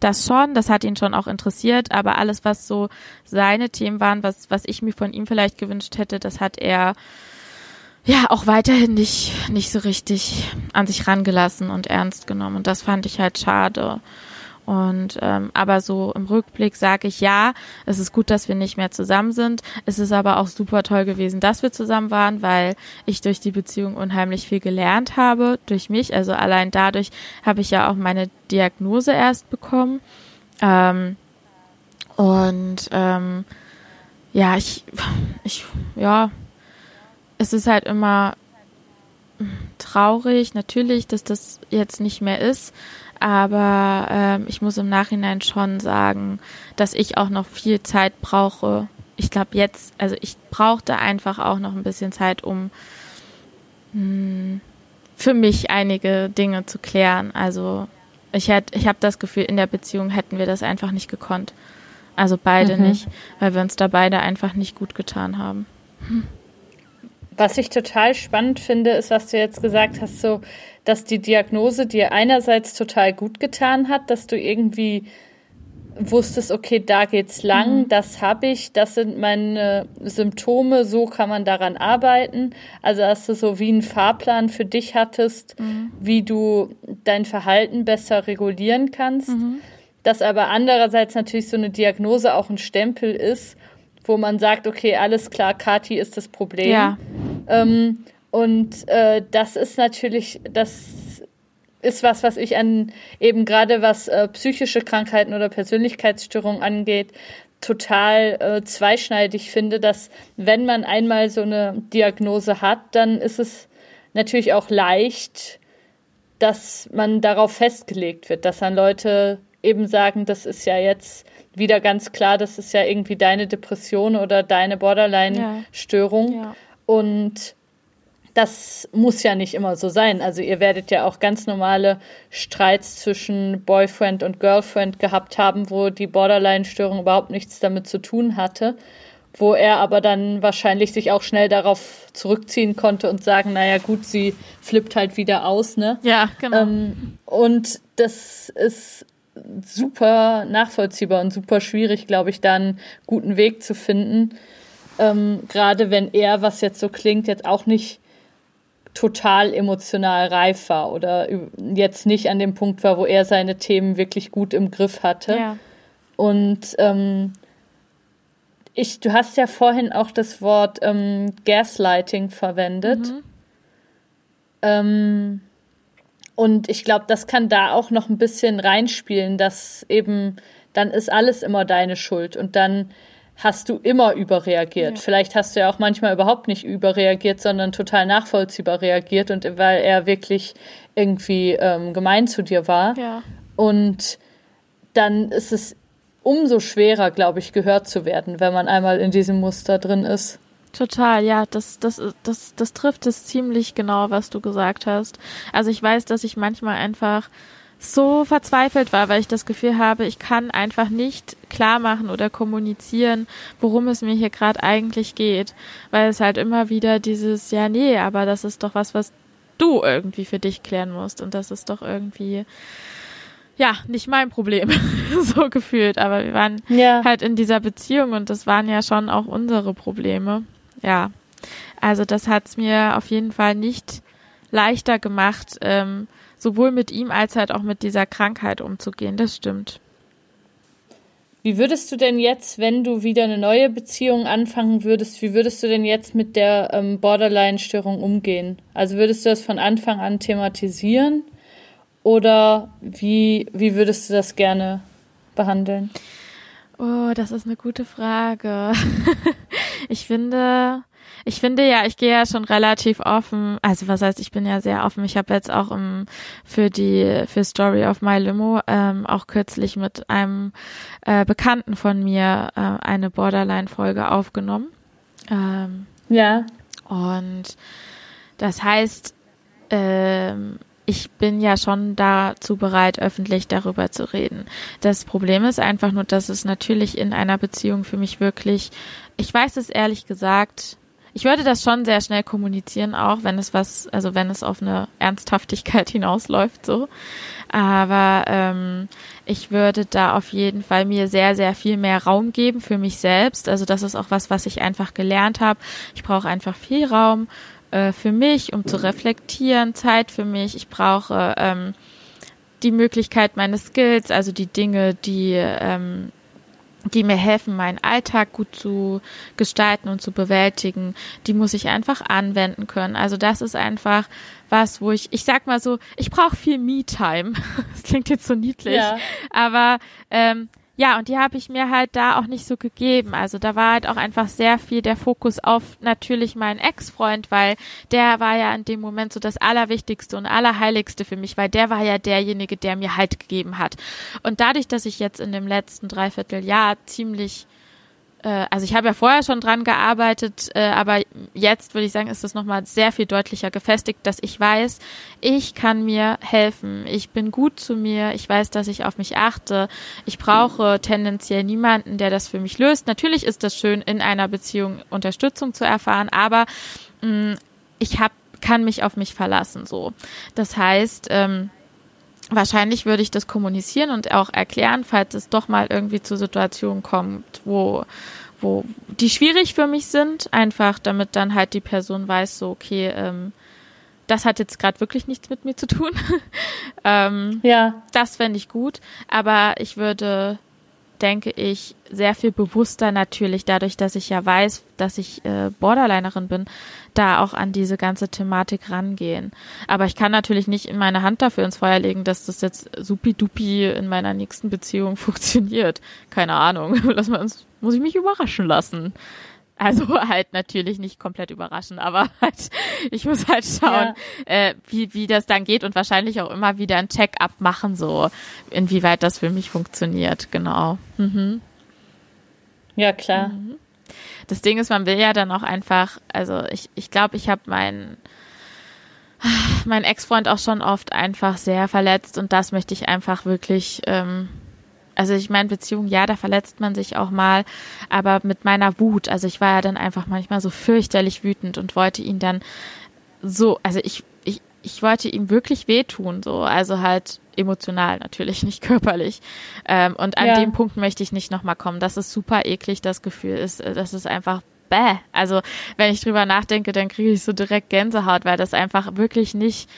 C: das schon, das hat ihn schon auch interessiert, aber alles was so seine Themen waren, was was ich mir von ihm vielleicht gewünscht hätte, das hat er ja auch weiterhin nicht nicht so richtig an sich rangelassen und ernst genommen und das fand ich halt schade. Und ähm, aber so im Rückblick sage ich ja, es ist gut, dass wir nicht mehr zusammen sind. Es ist aber auch super toll gewesen, dass wir zusammen waren, weil ich durch die Beziehung unheimlich viel gelernt habe, durch mich. Also allein dadurch habe ich ja auch meine Diagnose erst bekommen. Ähm, und ähm, ja, ich, ich, ja, es ist halt immer traurig, natürlich, dass das jetzt nicht mehr ist. Aber ähm, ich muss im Nachhinein schon sagen, dass ich auch noch viel Zeit brauche. Ich glaube jetzt, also ich brauchte einfach auch noch ein bisschen Zeit, um mh, hm, für mich einige Dinge zu klären. Also ich hätte, ich habe das Gefühl, in der Beziehung hätten wir das einfach nicht gekonnt. Also beide mhm. nicht, weil wir uns da beide einfach nicht gut getan haben. Hm.
A: Was ich total spannend finde, ist, was du jetzt gesagt hast, so, dass die Diagnose dir einerseits total gut getan hat, dass du irgendwie wusstest, okay, da geht's lang, mhm. das habe ich, das sind meine Symptome, so kann man daran arbeiten. Also dass du so wie einen Fahrplan für dich hattest, mhm. wie du dein Verhalten besser regulieren kannst. Mhm. Dass aber andererseits natürlich so eine Diagnose auch ein Stempel ist, wo man sagt, okay, alles klar, Kati ist das Problem. Ja. Ähm, und äh, das ist natürlich, das ist was, was ich an eben gerade was äh, psychische Krankheiten oder Persönlichkeitsstörungen angeht, total äh, zweischneidig finde, dass wenn man einmal so eine Diagnose hat, dann ist es natürlich auch leicht, dass man darauf festgelegt wird, dass dann Leute eben sagen, das ist ja jetzt wieder ganz klar, das ist ja irgendwie deine Depression oder deine Borderline-Störung. Ja. Ja. Und das muss ja nicht immer so sein. Also ihr werdet ja auch ganz normale Streits zwischen Boyfriend und Girlfriend gehabt haben, wo die Borderline-Störung überhaupt nichts damit zu tun hatte, wo er aber dann wahrscheinlich sich auch schnell darauf zurückziehen konnte und sagen, naja gut, sie flippt halt wieder aus, ne?
C: Ja, genau.
A: Ähm, und das ist super nachvollziehbar und super schwierig, glaube ich, da einen guten Weg zu finden. Ähm, Gerade wenn er, was jetzt so klingt, jetzt auch nicht total emotional reif war oder jetzt nicht an dem Punkt war, wo er seine Themen wirklich gut im Griff hatte.
C: Ja.
A: Und ähm, ich, du hast ja vorhin auch das Wort ähm, Gaslighting verwendet.
C: Mhm.
A: Ähm, und ich glaube, das kann da auch noch ein bisschen reinspielen, dass eben dann ist alles immer deine Schuld und dann hast du immer überreagiert.
C: Ja.
A: Vielleicht hast du ja auch manchmal überhaupt nicht überreagiert, sondern total nachvollziehbar reagiert und weil er wirklich irgendwie ähm, gemein zu dir war.
C: Ja.
A: Und dann ist es umso schwerer, glaube ich, gehört zu werden, wenn man einmal in diesem Muster drin ist.
C: Total, ja, das, das, das, das trifft es ziemlich genau, was du gesagt hast. Also ich weiß, dass ich manchmal einfach so verzweifelt war, weil ich das Gefühl habe, ich kann einfach nicht klar machen oder kommunizieren, worum es mir hier gerade eigentlich geht, weil es halt immer wieder dieses, ja, nee, aber das ist doch was, was du irgendwie für dich klären musst und das ist doch irgendwie, ja, nicht mein Problem, [laughs] so gefühlt, aber wir waren
A: Ja.
C: halt in dieser Beziehung und das waren ja schon auch unsere Probleme. Ja, also das hat's mir auf jeden Fall nicht leichter gemacht, ähm, sowohl mit ihm als halt auch mit dieser Krankheit umzugehen. Das stimmt.
A: Wie würdest du denn jetzt, wenn du wieder eine neue Beziehung anfangen würdest, wie würdest du denn jetzt mit der ähm, Borderline-Störung umgehen? Also würdest du das von Anfang an thematisieren oder wie, wie würdest du das gerne behandeln?
C: Oh, das ist eine gute Frage. [laughs] ich finde, ich finde ja, ich gehe ja schon relativ offen. Also was heißt, ich bin ja sehr offen. Ich habe jetzt auch im, für die für Story of My Limo ähm, auch kürzlich mit einem äh, Bekannten von mir äh, eine Borderline-Folge aufgenommen. Ähm,
A: Ja,
C: und das heißt, ähm, ich bin ja schon dazu bereit, öffentlich darüber zu reden. Das Problem ist einfach nur, dass es natürlich in einer Beziehung für mich wirklich, ich weiß es ehrlich gesagt, ich würde das schon sehr schnell kommunizieren, auch wenn es was, also wenn es auf eine Ernsthaftigkeit [laughs] hinausläuft, so. Aber ähm, ich würde da auf jeden Fall mir sehr, sehr viel mehr Raum geben für mich selbst. Also das ist auch was, was ich einfach gelernt habe. Ich brauche einfach viel Raum äh, für mich, um zu reflektieren, Zeit für mich. Ich brauche ähm, die Möglichkeit, meine Skills, also die Dinge, die ähm, die mir helfen, meinen Alltag gut zu gestalten und zu bewältigen, die muss ich einfach anwenden können. Also das ist einfach was, wo ich, ich sag mal so, ich brauche viel Me-Time. [laughs] Das klingt jetzt so niedlich,
A: Ja.
C: aber ähm, ja, und die habe ich mir halt da auch nicht so gegeben. Also da war halt auch einfach sehr viel der Fokus auf natürlich meinen Ex-Freund, weil der war ja in dem Moment so das Allerwichtigste und Allerheiligste für mich, weil der war ja derjenige, der mir Halt gegeben hat. Und dadurch, dass ich jetzt in dem letzten Dreivierteljahr ziemlich äh, also ich habe ja vorher schon dran gearbeitet, äh, aber jetzt würde ich sagen, ist das nochmal sehr viel deutlicher gefestigt, dass ich weiß, ich kann mir helfen. Ich bin gut zu mir. Ich weiß, dass ich auf mich achte. Ich brauche tendenziell niemanden, der das für mich löst. Natürlich ist das schön, in einer Beziehung Unterstützung zu erfahren, aber mh, ich hab, kann mich auf mich verlassen. So, das heißt. Ähm, Wahrscheinlich würde ich das kommunizieren und auch erklären, falls es doch mal irgendwie zu Situationen kommt, wo, wo die schwierig für mich sind, einfach damit dann halt die Person weiß, so, okay, ähm, das hat jetzt gerade wirklich nichts mit mir zu tun. [laughs] ähm,
A: Ja,
C: das fände ich gut, aber ich würde, denke ich, sehr viel bewusster natürlich, dadurch, dass ich ja weiß, dass ich äh, Borderlinerin bin, da auch an diese ganze Thematik rangehen. Aber ich kann natürlich nicht in meine Hand dafür ins Feuer legen, dass das jetzt supi-dupi in meiner nächsten Beziehung [laughs] funktioniert. Keine Ahnung. [laughs] Lass mal uns, muss ich mich überraschen lassen. Also [laughs] halt natürlich nicht komplett überraschen, aber [laughs] halt, ich muss halt schauen, äh, wie, wie das dann geht und wahrscheinlich auch immer wieder ein Check-up machen, so inwieweit das für mich funktioniert, genau. Mhm.
A: ja klar.
C: Das Ding ist, man will ja dann auch einfach, also ich, ich glaube, ich habe meinen mein Ex-Freund auch schon oft einfach sehr verletzt und das möchte ich einfach wirklich ähm, also ich meine, Beziehung, ja, da verletzt man sich auch mal, aber mit meiner Wut, also ich war ja dann einfach manchmal so fürchterlich wütend und wollte ihn dann so, also ich, ich, ich wollte ihm wirklich wehtun, so, also halt emotional natürlich, [laughs] nicht körperlich. Ähm, und an ja. dem Punkt möchte ich nicht nochmal kommen. Das ist super eklig, das Gefühl ist, das ist einfach bäh. Also wenn ich drüber nachdenke, dann kriege ich so direkt Gänsehaut, weil das einfach wirklich nicht,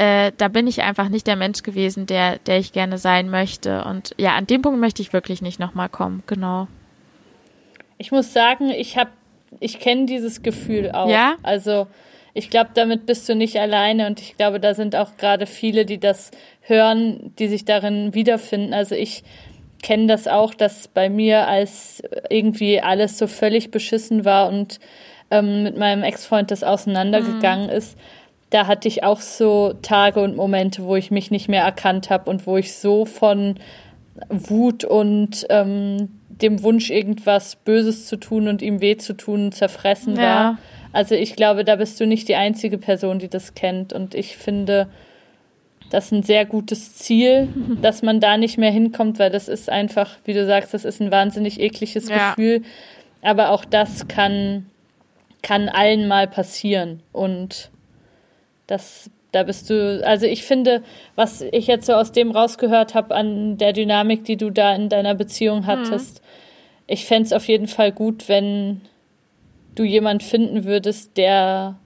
C: äh, da bin ich einfach nicht der Mensch gewesen, der, der ich gerne sein möchte. Und ja, an dem Punkt möchte ich wirklich nicht nochmal kommen, genau.
A: Ich muss sagen, ich habe, ich kenne dieses Gefühl auch. Ja. Also ich glaube, damit bist du nicht alleine und ich glaube, da sind auch gerade viele, die das hören, die sich darin wiederfinden. Also ich kenne das auch, dass bei mir, als irgendwie alles so völlig beschissen war und ähm, mit meinem Ex-Freund das auseinandergegangen mhm. ist, da hatte ich auch so Tage und Momente, wo ich mich nicht mehr erkannt habe und wo ich so von Wut und ähm, dem Wunsch, irgendwas Böses zu tun und ihm weh zu tun, zerfressen ja. war. Also ich glaube, da bist du nicht die einzige Person, die das kennt. Und ich finde, das ist ein sehr gutes Ziel, [laughs] dass man da nicht mehr hinkommt, weil das ist einfach, wie du sagst, das ist ein wahnsinnig ekliges ja. Gefühl. Aber auch das kann, kann allen mal passieren. Und das, da bist du, also ich finde, was ich jetzt so aus dem rausgehört habe an der Dynamik, die du da in deiner Beziehung hattest, mhm. ich fände es auf jeden Fall gut, wenn du jemand finden würdest, der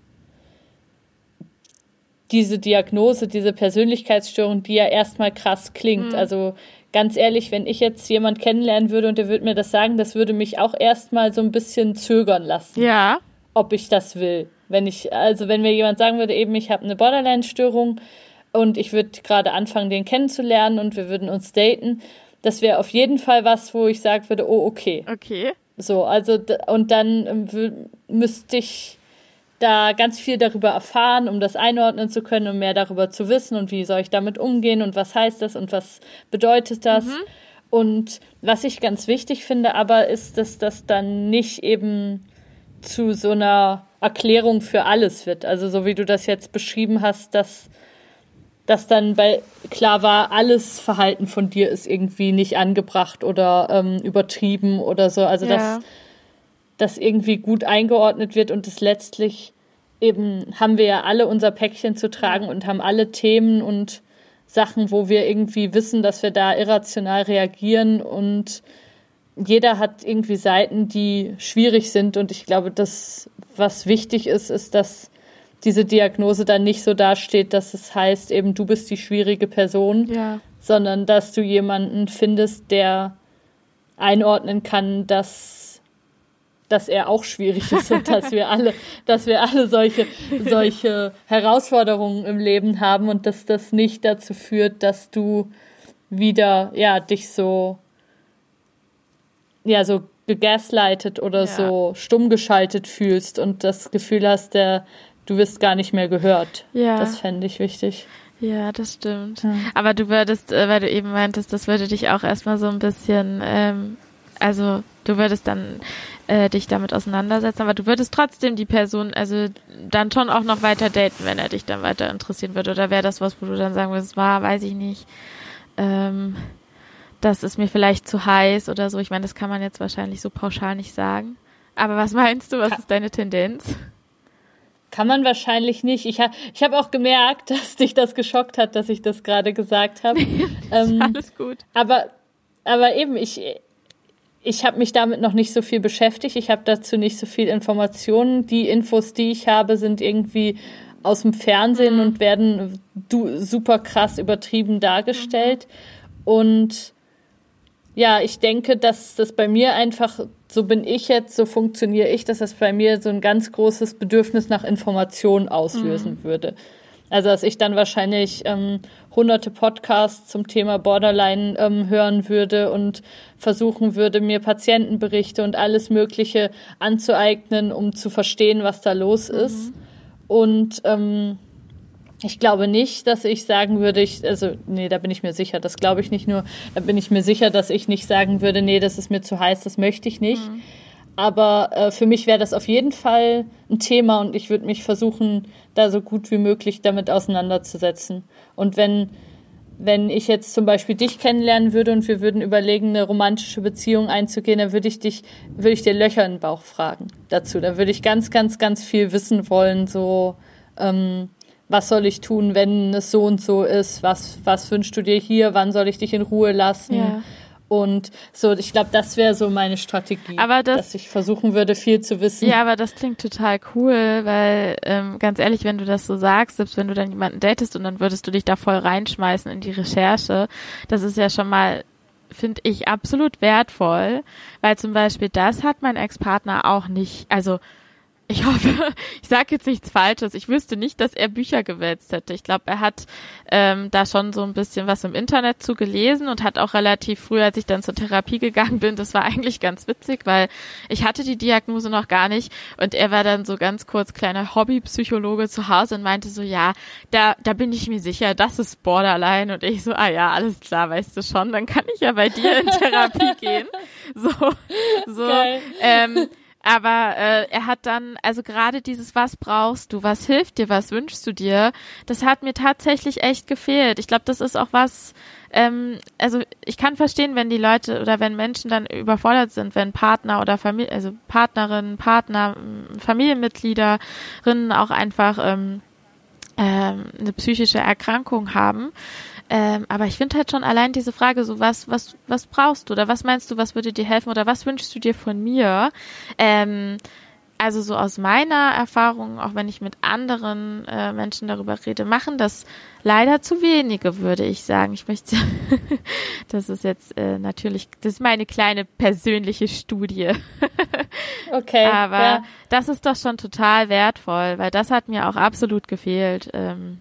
A: diese Diagnose, diese Persönlichkeitsstörung, die ja erstmal krass klingt. Mhm. Also ganz ehrlich, wenn ich jetzt jemand kennenlernen würde und der würde mir das sagen, das würde mich auch erstmal so ein bisschen zögern lassen.
C: Ja.
A: Ob ich das will. Wenn ich, also wenn mir jemand sagen würde, eben ich habe eine Borderline-Störung und ich würde gerade anfangen, den kennenzulernen und wir würden uns daten, das wäre auf jeden Fall was, wo ich sagen würde, oh, okay.
C: Okay.
A: So, also, und dann ähm, müsste ich da ganz viel darüber erfahren, um das einordnen zu können, um mehr darüber zu wissen und wie soll ich damit umgehen und was heißt das und was bedeutet das. Mhm. Und was ich ganz wichtig finde, aber ist, dass das dann nicht eben zu so einer Erklärung für alles wird. Also so wie du das jetzt beschrieben hast, dass dass dann bei klar war, alles Verhalten von dir ist irgendwie nicht angebracht oder ähm, übertrieben oder so. Also ja. dass das irgendwie gut eingeordnet wird und es letztlich eben haben wir ja alle unser Päckchen zu tragen und haben alle Themen und Sachen, wo wir irgendwie wissen, dass wir da irrational reagieren und jeder hat irgendwie Seiten, die schwierig sind und ich glaube, das, was wichtig ist, ist, dass diese Diagnose dann nicht so dasteht, dass es heißt, eben du bist die schwierige Person,
C: ja.
A: sondern dass du jemanden findest, der einordnen kann, dass, dass er auch schwierig ist und dass wir alle, [laughs] dass wir alle solche, solche Herausforderungen im Leben haben und dass das nicht dazu führt, dass du wieder, ja, dich so, ja, so gegaslightet oder ja. so stumm geschaltet fühlst und das Gefühl hast, der, du wirst gar nicht mehr gehört. Ja. Das fände ich wichtig.
C: Ja, das stimmt. Ja. Aber du würdest, äh, weil du eben meintest, das würde dich auch erstmal so ein bisschen, ähm, also du würdest dann äh, dich damit auseinandersetzen, aber du würdest trotzdem die Person, also dann schon auch noch weiter daten, wenn er dich dann weiter interessieren würde. Oder wäre das was, wo du dann sagen würdest, war, weiß ich nicht, ähm, das ist mir vielleicht zu heiß oder so. Ich meine, das kann man jetzt wahrscheinlich so pauschal nicht sagen. Aber was meinst du, was ist deine Tendenz?
A: Kann man wahrscheinlich nicht. Ich, ha, ich habe auch gemerkt, [laughs] dass dich das geschockt hat, dass ich das gerade gesagt habe. [laughs]
C: ähm, alles gut.
A: Aber, aber eben, ich, ich habe mich damit noch nicht so viel beschäftigt. Ich habe dazu nicht so viel Informationen. Die Infos, die ich habe, sind irgendwie aus dem Fernsehen mhm. und werden du, super krass übertrieben dargestellt. Mhm. Und ja, ich denke, dass das bei mir einfach, so bin ich jetzt, so funktioniere ich, dass das bei mir so ein ganz großes Bedürfnis nach Information auslösen mhm. würde. Also, dass ich dann wahrscheinlich ähm, hunderte Podcasts zum Thema Borderline ähm, hören würde und versuchen würde, mir Patientenberichte und alles Mögliche anzueignen, um zu verstehen, was da los mhm. ist. Und ähm, ich glaube nicht, dass ich sagen würde, ich, also, nee, da bin ich mir sicher, das glaube ich nicht nur, da bin ich mir sicher, dass ich nicht sagen würde, nee, das ist mir zu heiß, das möchte ich nicht. Mhm. Aber äh, für mich wäre das auf jeden Fall ein Thema und ich würde mich versuchen, da so gut wie möglich damit auseinanderzusetzen. Und wenn wenn ich jetzt zum Beispiel dich kennenlernen würde und wir würden überlegen, eine romantische Beziehung einzugehen, dann würde ich dich, würde ich dir Löcher in den Bauch fragen dazu. Da würde ich ganz, ganz, ganz viel wissen wollen, so, ähm, was soll ich tun, wenn es so und so ist? Was, was wünschst du dir hier? Wann soll ich dich in Ruhe lassen? Ja. Und so, ich glaube, das wäre so meine Strategie. Aber das, dass ich versuchen würde, viel zu wissen.
C: Ja, aber das klingt total cool, weil ähm, ganz ehrlich, wenn du das so sagst, selbst wenn du dann jemanden datest und dann würdest du dich da voll reinschmeißen in die Recherche, das ist ja schon mal finde ich absolut wertvoll, weil zum Beispiel das hat mein Ex-Partner auch nicht, also ich hoffe, [laughs] ich sage jetzt nichts Falsches. Ich wüsste nicht, dass er Bücher gewälzt hätte. Ich glaube, er hat ähm, da schon so ein bisschen was im Internet zu gelesen und hat auch relativ früh, als ich dann zur Therapie gegangen bin, das war eigentlich ganz witzig, weil ich hatte die Diagnose noch gar nicht und er war dann so ganz kurz kleiner Hobbypsychologe zu Hause und meinte so, ja, da, da bin ich mir sicher, das ist Borderline und ich so, ah ja, alles klar, weißt du schon, dann kann ich ja bei dir in Therapie [laughs] gehen. So, so, Geil. ähm, aber äh, er hat dann, also gerade dieses, was brauchst du, was hilft dir, was wünschst du dir, das hat mir tatsächlich echt gefehlt. Ich glaube, das ist auch was, ähm, also ich kann verstehen, wenn die Leute oder wenn Menschen dann überfordert sind, wenn Partner oder Familie, also Partnerinnen, Partner, Familienmitgliederinnen auch einfach ähm, ähm, eine psychische Erkrankung haben. Ähm, aber ich finde halt schon allein diese Frage, so was, was, was brauchst du oder was meinst du, was würde dir helfen oder was wünschst du dir von mir? Ähm, also so aus meiner Erfahrung, auch wenn ich mit anderen äh, Menschen darüber rede, machen das leider zu wenige, würde ich sagen. Ich möchte, [laughs] das ist jetzt äh, natürlich, das ist meine kleine persönliche Studie. [laughs] okay. Aber ja. das ist doch schon total wertvoll, weil das hat mir auch absolut gefehlt. Ähm,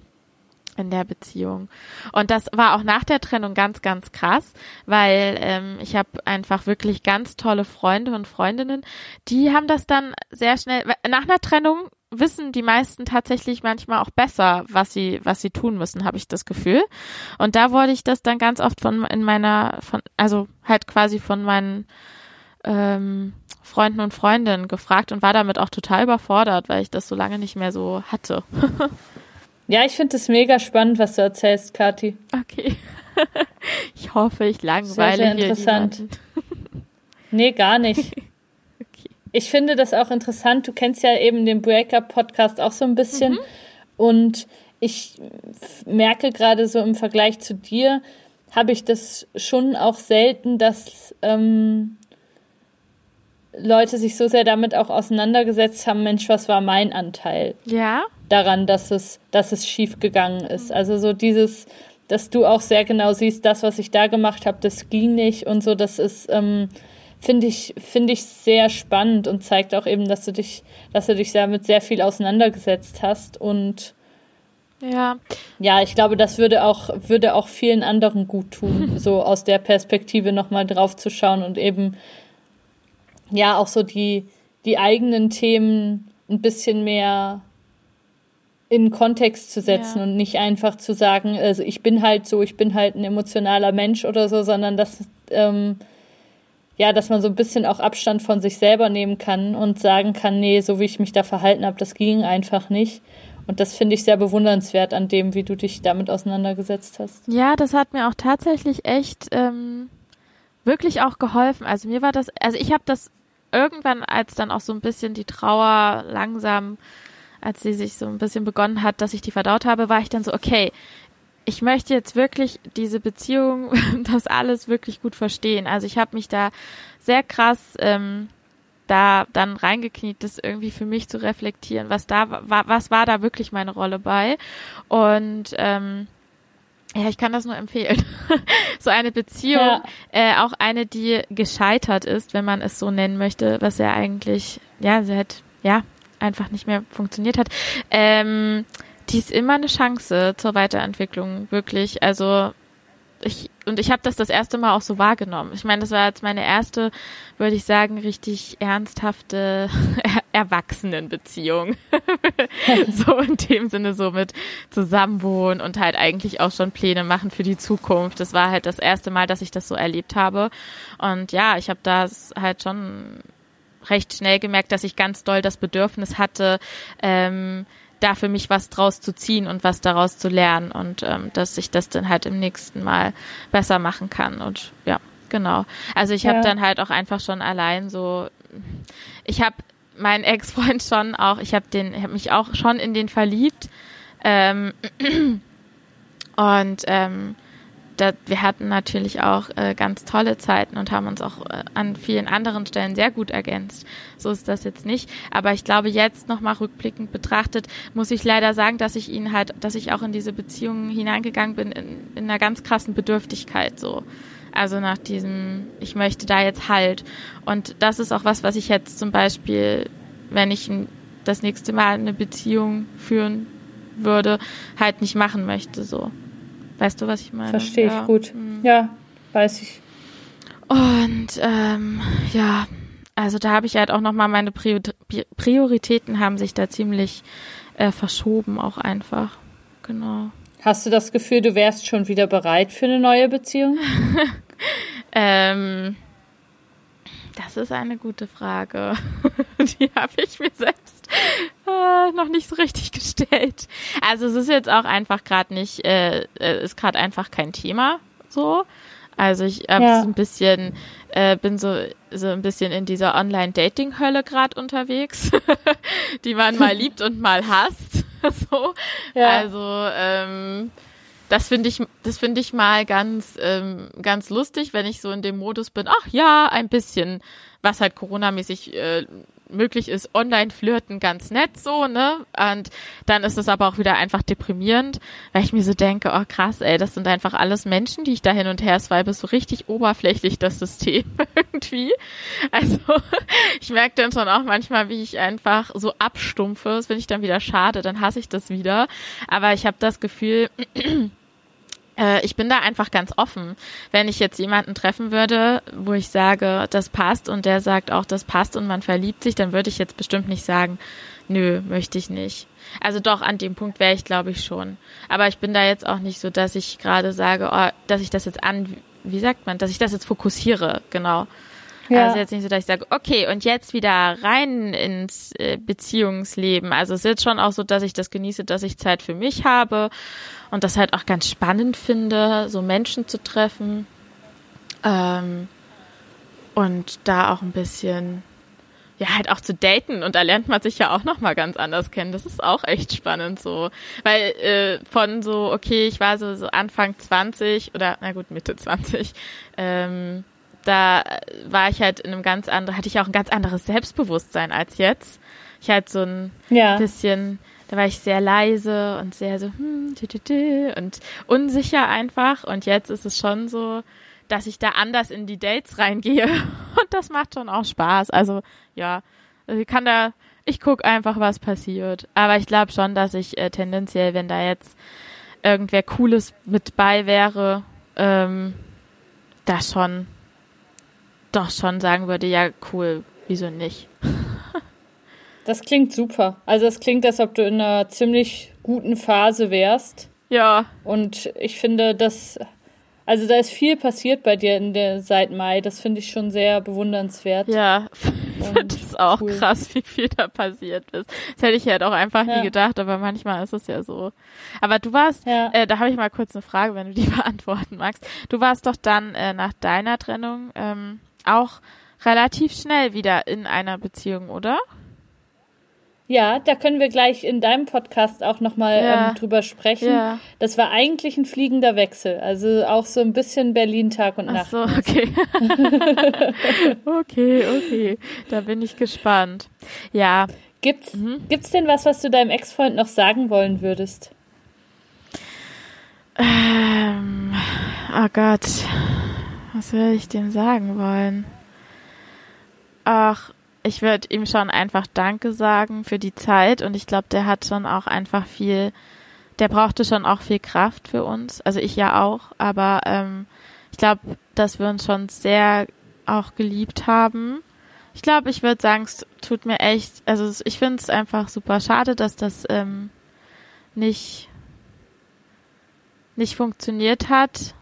C: in der Beziehung. Und das war auch nach der Trennung ganz, ganz krass, weil ähm, ich habe einfach wirklich ganz tolle Freunde und Freundinnen, die haben das dann sehr schnell, nach einer Trennung wissen die meisten tatsächlich manchmal auch besser, was sie, was sie tun müssen, habe ich das Gefühl. Und da wurde ich das dann ganz oft von in meiner, von, also halt quasi von meinen ähm, Freunden und Freundinnen gefragt und war damit auch total überfordert, weil ich das so lange nicht mehr so hatte. [laughs]
A: Ja, ich finde es mega spannend, was du erzählst, Kathi.
C: Okay. [laughs] ich hoffe, ich langweile sehr, sehr interessant. Hier [laughs]
A: nee, gar nicht. [laughs] okay. Ich finde das auch interessant. Du kennst ja eben den Breakup-Podcast auch so ein bisschen. Mhm. Und ich merke gerade so im Vergleich zu dir, habe ich das schon auch selten, dass ähm, Leute sich so sehr damit auch auseinandergesetzt haben, Mensch, was war mein Anteil?
C: Ja.
A: Daran, dass es, dass es schief gegangen ist. Also so dieses, dass du auch sehr genau siehst, das, was ich da gemacht habe, das ging nicht und so, das ist, ähm, finde ich, finde ich sehr spannend und zeigt auch eben, dass du dich, dass du dich damit sehr viel auseinandergesetzt hast und
C: ja.
A: Ja, ich glaube, das würde auch, würde auch vielen anderen gut tun, [laughs] so aus der Perspektive nochmal drauf zu schauen und eben ja auch so die, die eigenen Themen ein bisschen mehr in Kontext zu setzen ja. und nicht einfach zu sagen, also ich bin halt so, ich bin halt ein emotionaler Mensch oder so, sondern dass ähm, ja, dass man so ein bisschen auch Abstand von sich selber nehmen kann und sagen kann, nee, so wie ich mich da verhalten habe, das ging einfach nicht. Und das finde ich sehr bewundernswert an dem, wie du dich damit auseinandergesetzt hast.
C: Ja, das hat mir auch tatsächlich echt ähm, wirklich auch geholfen. Also mir war das, also ich habe das irgendwann, als dann auch so ein bisschen die Trauer langsam, als sie sich so ein bisschen begonnen hat, dass ich die verdaut habe, war ich dann so, okay, ich möchte jetzt wirklich diese Beziehung, [laughs] das alles wirklich gut verstehen. Also ich habe mich da sehr krass ähm, da dann reingekniet, das irgendwie für mich zu reflektieren, was da war, was war da wirklich meine Rolle bei und ähm, ja, ich kann das nur empfehlen. [laughs] so eine Beziehung, ja. äh, auch eine, die gescheitert ist, wenn man es so nennen möchte, was ja eigentlich, ja, sie hat, ja, einfach nicht mehr funktioniert hat. Ähm, die ist immer eine Chance zur Weiterentwicklung, wirklich. Also ich und ich habe das das erste Mal auch so wahrgenommen. Ich meine, das war jetzt meine erste, würde ich sagen, richtig ernsthafte [laughs] Erwachsenenbeziehung. [laughs] so in dem Sinne so mit Zusammenwohnen und halt eigentlich auch schon Pläne machen für die Zukunft. Das war halt das erste Mal, dass ich das so erlebt habe. Und ja, ich habe das halt schon recht schnell gemerkt, dass ich ganz doll das Bedürfnis hatte, ähm, da für mich was draus zu ziehen und was daraus zu lernen und ähm, dass ich das dann halt im nächsten Mal besser machen kann und ja, genau. Also ich habe dann halt auch einfach schon allein so, ich habe meinen Ex-Freund [laughs] schon auch, ich habe den, ich habe mich auch schon in den verliebt ähm, [clears throat] und ähm, da, wir hatten natürlich auch äh, ganz tolle Zeiten und haben uns auch äh, an vielen anderen Stellen sehr gut ergänzt. So ist das jetzt nicht. Aber ich glaube, jetzt nochmal rückblickend betrachtet, muss ich leider sagen, dass ich ihn halt, dass ich auch in diese Beziehungen hineingegangen bin in, in einer ganz krassen Bedürftigkeit so. Also nach diesem, ich möchte da jetzt halt. Und das ist auch was, was ich jetzt zum Beispiel, wenn ich das nächste Mal eine Beziehung führen würde, halt nicht machen möchte so. Weißt du, was ich meine?
A: Verstehe ich ja. gut. Mhm. Ja, weiß ich.
C: Und ähm, ja, also da habe ich halt auch nochmal meine Prioritäten haben sich da ziemlich äh, verschoben, auch einfach. Genau.
A: Hast du das Gefühl, du wärst schon wieder bereit für eine neue Beziehung? [laughs]
C: ähm, das ist eine gute Frage. [laughs] Die habe ich mir selbst äh, [laughs] noch nicht so richtig gestellt. Also es ist jetzt auch einfach gerade nicht, äh, äh ist gerade einfach kein Thema so. Also ich habe ja. ein bisschen, äh, bin so so ein bisschen in dieser Online-Dating-Hölle gerade unterwegs, [laughs] die man mal liebt und mal hasst. [laughs] so. Ja. Also ähm, das finde ich, das finde ich mal ganz, ähm, ganz lustig, wenn ich so in dem Modus bin. Ach ja, ein bisschen, was halt Corona-mäßig äh, möglich ist, online flirten ganz nett so, ne? Und dann ist es aber auch wieder einfach deprimierend, weil ich mir so denke, oh krass, ey, das sind einfach alles Menschen, die ich da hin und her swipe, so richtig oberflächlich das System [laughs] irgendwie. Also [laughs] ich merke dann schon auch manchmal, wie ich einfach so abstumpfe. Das finde ich dann wieder schade, dann hasse ich das wieder. Aber ich habe das Gefühl, [clears throat] ich bin da einfach ganz offen. Wenn ich jetzt jemanden treffen würde, wo ich sage, das passt und der sagt auch, das passt und man verliebt sich, dann würde ich jetzt bestimmt nicht sagen, nö, möchte ich nicht. Also doch, an dem Punkt wäre ich, glaube ich, schon. Aber ich bin da jetzt auch nicht so, dass ich gerade sage, oh, dass ich das jetzt an, wie sagt man, dass ich das jetzt fokussiere, genau. Ja. Also jetzt nicht so, dass ich sage, okay, und jetzt wieder rein ins äh, Beziehungsleben. Also es ist jetzt schon auch so, dass ich das genieße, dass ich Zeit für mich habe und das halt auch ganz spannend finde, so Menschen zu treffen. Ähm, und da auch ein bisschen, ja, halt auch zu daten. Und da lernt man sich ja auch nochmal ganz anders kennen. Das ist auch echt spannend so. Weil äh, von so, okay, ich war so, so Anfang 20 oder, na gut, Mitte 20, ähm, da war ich halt in einem ganz anderen, hatte ich auch ein ganz anderes Selbstbewusstsein als jetzt. Ich halt so ein ja. bisschen da war ich sehr leise und sehr so hm, tü, tü, tü, und unsicher einfach. Und jetzt ist es schon so, dass ich da anders in die Dates reingehe. [laughs] Und das macht schon auch Spaß. Also ja, ich kann da, ich guck einfach, was passiert. Aber ich glaube schon, dass ich äh, tendenziell, wenn da jetzt irgendwer Cooles mit bei wäre, ähm, da schon, doch schon sagen würde, ja cool, wieso nicht?
A: Das klingt super. Also es klingt, als ob du in einer ziemlich guten Phase wärst.
C: Ja.
A: Und ich finde, dass also da ist viel passiert bei dir in der seit Mai. Das finde ich schon sehr bewundernswert.
C: Ja, [laughs] das ist auch cool. krass, wie viel da passiert ist. Das hätte ich halt auch einfach ja. nie gedacht, aber manchmal ist es ja so. Aber du warst, ja. äh, da habe ich mal kurz eine Frage, wenn du die [laughs] beantworten magst. Du warst doch dann äh, nach deiner Trennung ähm, auch relativ schnell wieder in einer Beziehung, oder?
A: Ja, da können wir gleich in deinem Podcast auch nochmal ja. ähm, drüber sprechen. Ja. Das war eigentlich ein fliegender Wechsel. Also auch so ein bisschen Berlin Tag und Nacht.
C: Ach so, okay. [laughs] okay, okay. Da bin ich gespannt. Ja.
A: Gibt's, mhm. gibt's denn was, was du deinem Ex-Freund noch sagen wollen würdest?
C: Ähm, oh Gott. Was würde ich dem sagen wollen? Ach, ich würde ihm schon einfach Danke sagen für die Zeit und ich glaube, der hat schon auch einfach viel, der brauchte schon auch viel Kraft für uns. Also ich ja auch, aber ähm, ich glaube, dass wir uns schon sehr auch geliebt haben. Ich glaube, ich würde sagen, es tut mir echt, also ich finde es einfach super schade, dass das ähm, nicht nicht funktioniert hat.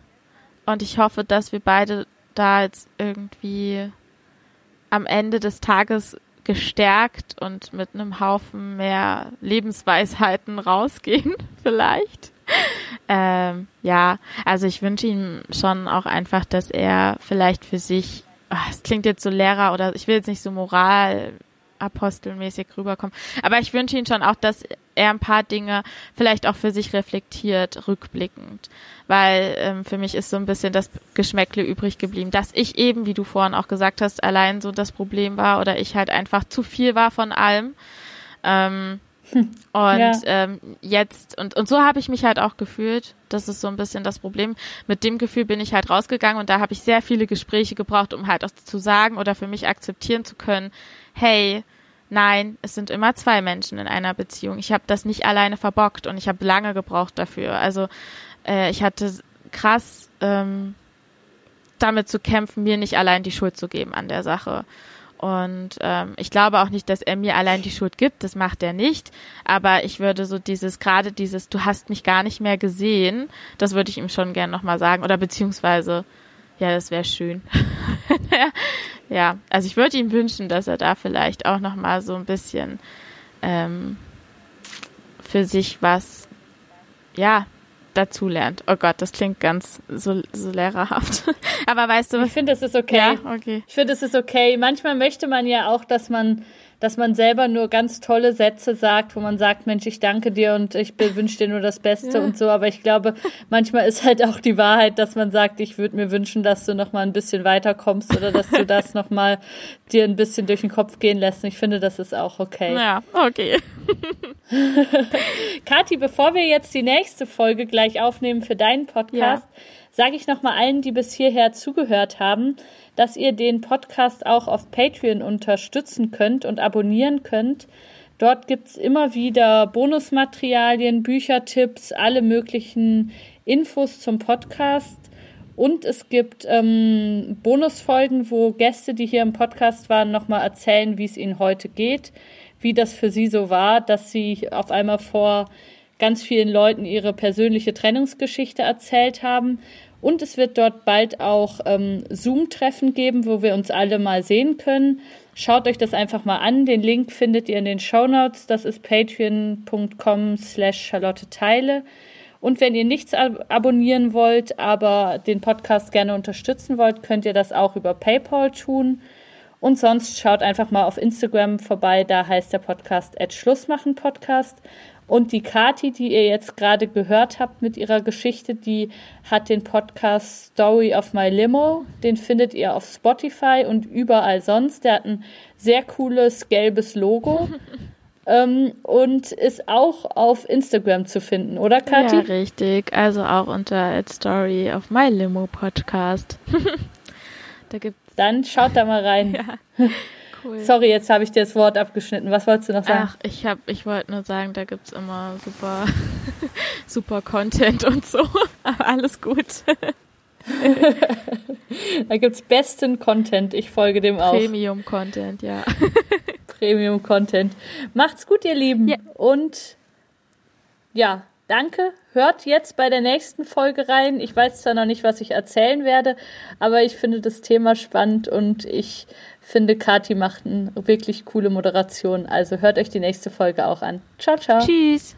C: Und ich hoffe, dass wir beide da jetzt irgendwie am Ende des Tages gestärkt und mit einem Haufen mehr Lebensweisheiten [laughs] rausgehen, vielleicht. Ähm, ja, also ich wünsche ihm schon auch einfach, dass er vielleicht für sich, ach, es klingt jetzt so Lehrer oder ich will jetzt nicht so moral apostelmäßig rüberkommen. Aber ich wünsche ihm schon auch, dass er ein paar Dinge vielleicht auch für sich reflektiert, rückblickend. Weil ähm, für mich ist so ein bisschen das Geschmäckle übrig geblieben, dass ich eben, wie du vorhin auch gesagt hast, allein so das Problem war oder ich halt einfach zu viel war von allem. Ähm, hm. und ja. ähm, jetzt, und, und so habe ich mich halt auch gefühlt. Das ist so ein bisschen das Problem. Mit dem Gefühl bin ich halt rausgegangen und da habe ich sehr viele Gespräche gebraucht, um halt auch zu sagen oder für mich akzeptieren zu können, hey, nein, es sind immer zwei Menschen in einer Beziehung. Ich habe das nicht alleine verbockt und ich habe lange gebraucht dafür. Also äh, ich hatte krass ähm, damit zu kämpfen, mir nicht allein die Schuld zu geben an der Sache. Und ähm, ich glaube auch nicht, dass er mir allein die Schuld gibt. Das macht er nicht. Aber ich würde so dieses, gerade dieses, du hast mich gar nicht mehr gesehen, das würde ich ihm schon gern nochmal sagen. Oder beziehungsweise, ja, das wäre schön. [laughs] ja, also ich würde ihm wünschen, dass er da vielleicht auch nochmal so ein bisschen ähm, für sich was, ja, dazulernt. Oh Gott, das klingt ganz so, so lehrerhaft. [laughs] Aber weißt du,
A: ich finde, es ist okay. Ja,
C: okay.
A: Ich finde, es ist okay. Manchmal möchte man ja auch, dass man dass man selber nur ganz tolle Sätze sagt, wo man sagt, Mensch, ich danke dir und ich wünsche dir nur das Beste ja. und so. Aber ich glaube, manchmal ist halt auch die Wahrheit, dass man sagt, ich würde mir wünschen, dass du noch mal ein bisschen weiterkommst oder dass du das noch mal dir ein bisschen durch den Kopf gehen lässt. Und ich finde, das ist auch okay.
C: Ja, okay. [laughs]
A: Kathi, bevor wir jetzt die nächste Folge gleich aufnehmen für deinen Podcast, ja. Sage ich noch mal allen, die bis hierher zugehört haben, dass ihr den Podcast auch auf Patreon unterstützen könnt und abonnieren könnt. Dort gibt es immer wieder Bonusmaterialien, Büchertipps, alle möglichen Infos zum Podcast. Und es gibt ähm, Bonusfolgen, wo Gäste, die hier im Podcast waren, nochmal erzählen, wie es ihnen heute geht, wie das für sie so war, dass sie auf einmal vor ganz vielen Leuten ihre persönliche Trennungsgeschichte erzählt haben und es wird dort bald auch ähm, Zoom-Treffen geben, wo wir uns alle mal sehen können. Schaut euch das einfach mal an. Den Link findet ihr in den Show Notes. Das ist patreon.com slash Charlotte Teile. Und wenn ihr nichts ab abonnieren wollt, aber den Podcast gerne unterstützen wollt, könnt ihr das auch über PayPal tun. Und sonst schaut einfach mal auf Instagram vorbei. Da heißt der Podcast Schlussmachen Podcast. Und die Kati, die ihr jetzt gerade gehört habt mit ihrer Geschichte, die hat den Podcast Story of My Limo. Den findet ihr auf Spotify und überall sonst. Der hat ein sehr cooles gelbes Logo. [laughs] ähm, und ist auch auf Instagram zu finden, oder Kathi?
C: Ja, richtig. Also auch unter Story of My Limo Podcast. [laughs]
A: da gibt's Dann schaut da mal rein. [laughs] Ja. Cool. Sorry, jetzt habe ich dir das Wort abgeschnitten. Was wolltest du noch sagen?
C: Ach, ich hab, ich wollte nur sagen, da gibt es immer super, [laughs] super Content und so. [laughs] Aber alles gut. [laughs]
A: da gibt es besten Content. Ich folge dem auch.
C: Premium Content, ja.
A: Premium Content. Macht's gut, ihr Lieben. Ja. Und ja, danke. Hört jetzt bei der nächsten Folge rein. Ich weiß zwar noch nicht, was ich erzählen werde, aber ich finde das Thema spannend und ich finde, Kati macht eine wirklich coole Moderation. Also hört euch die nächste Folge auch an. Ciao, ciao.
C: Tschüss.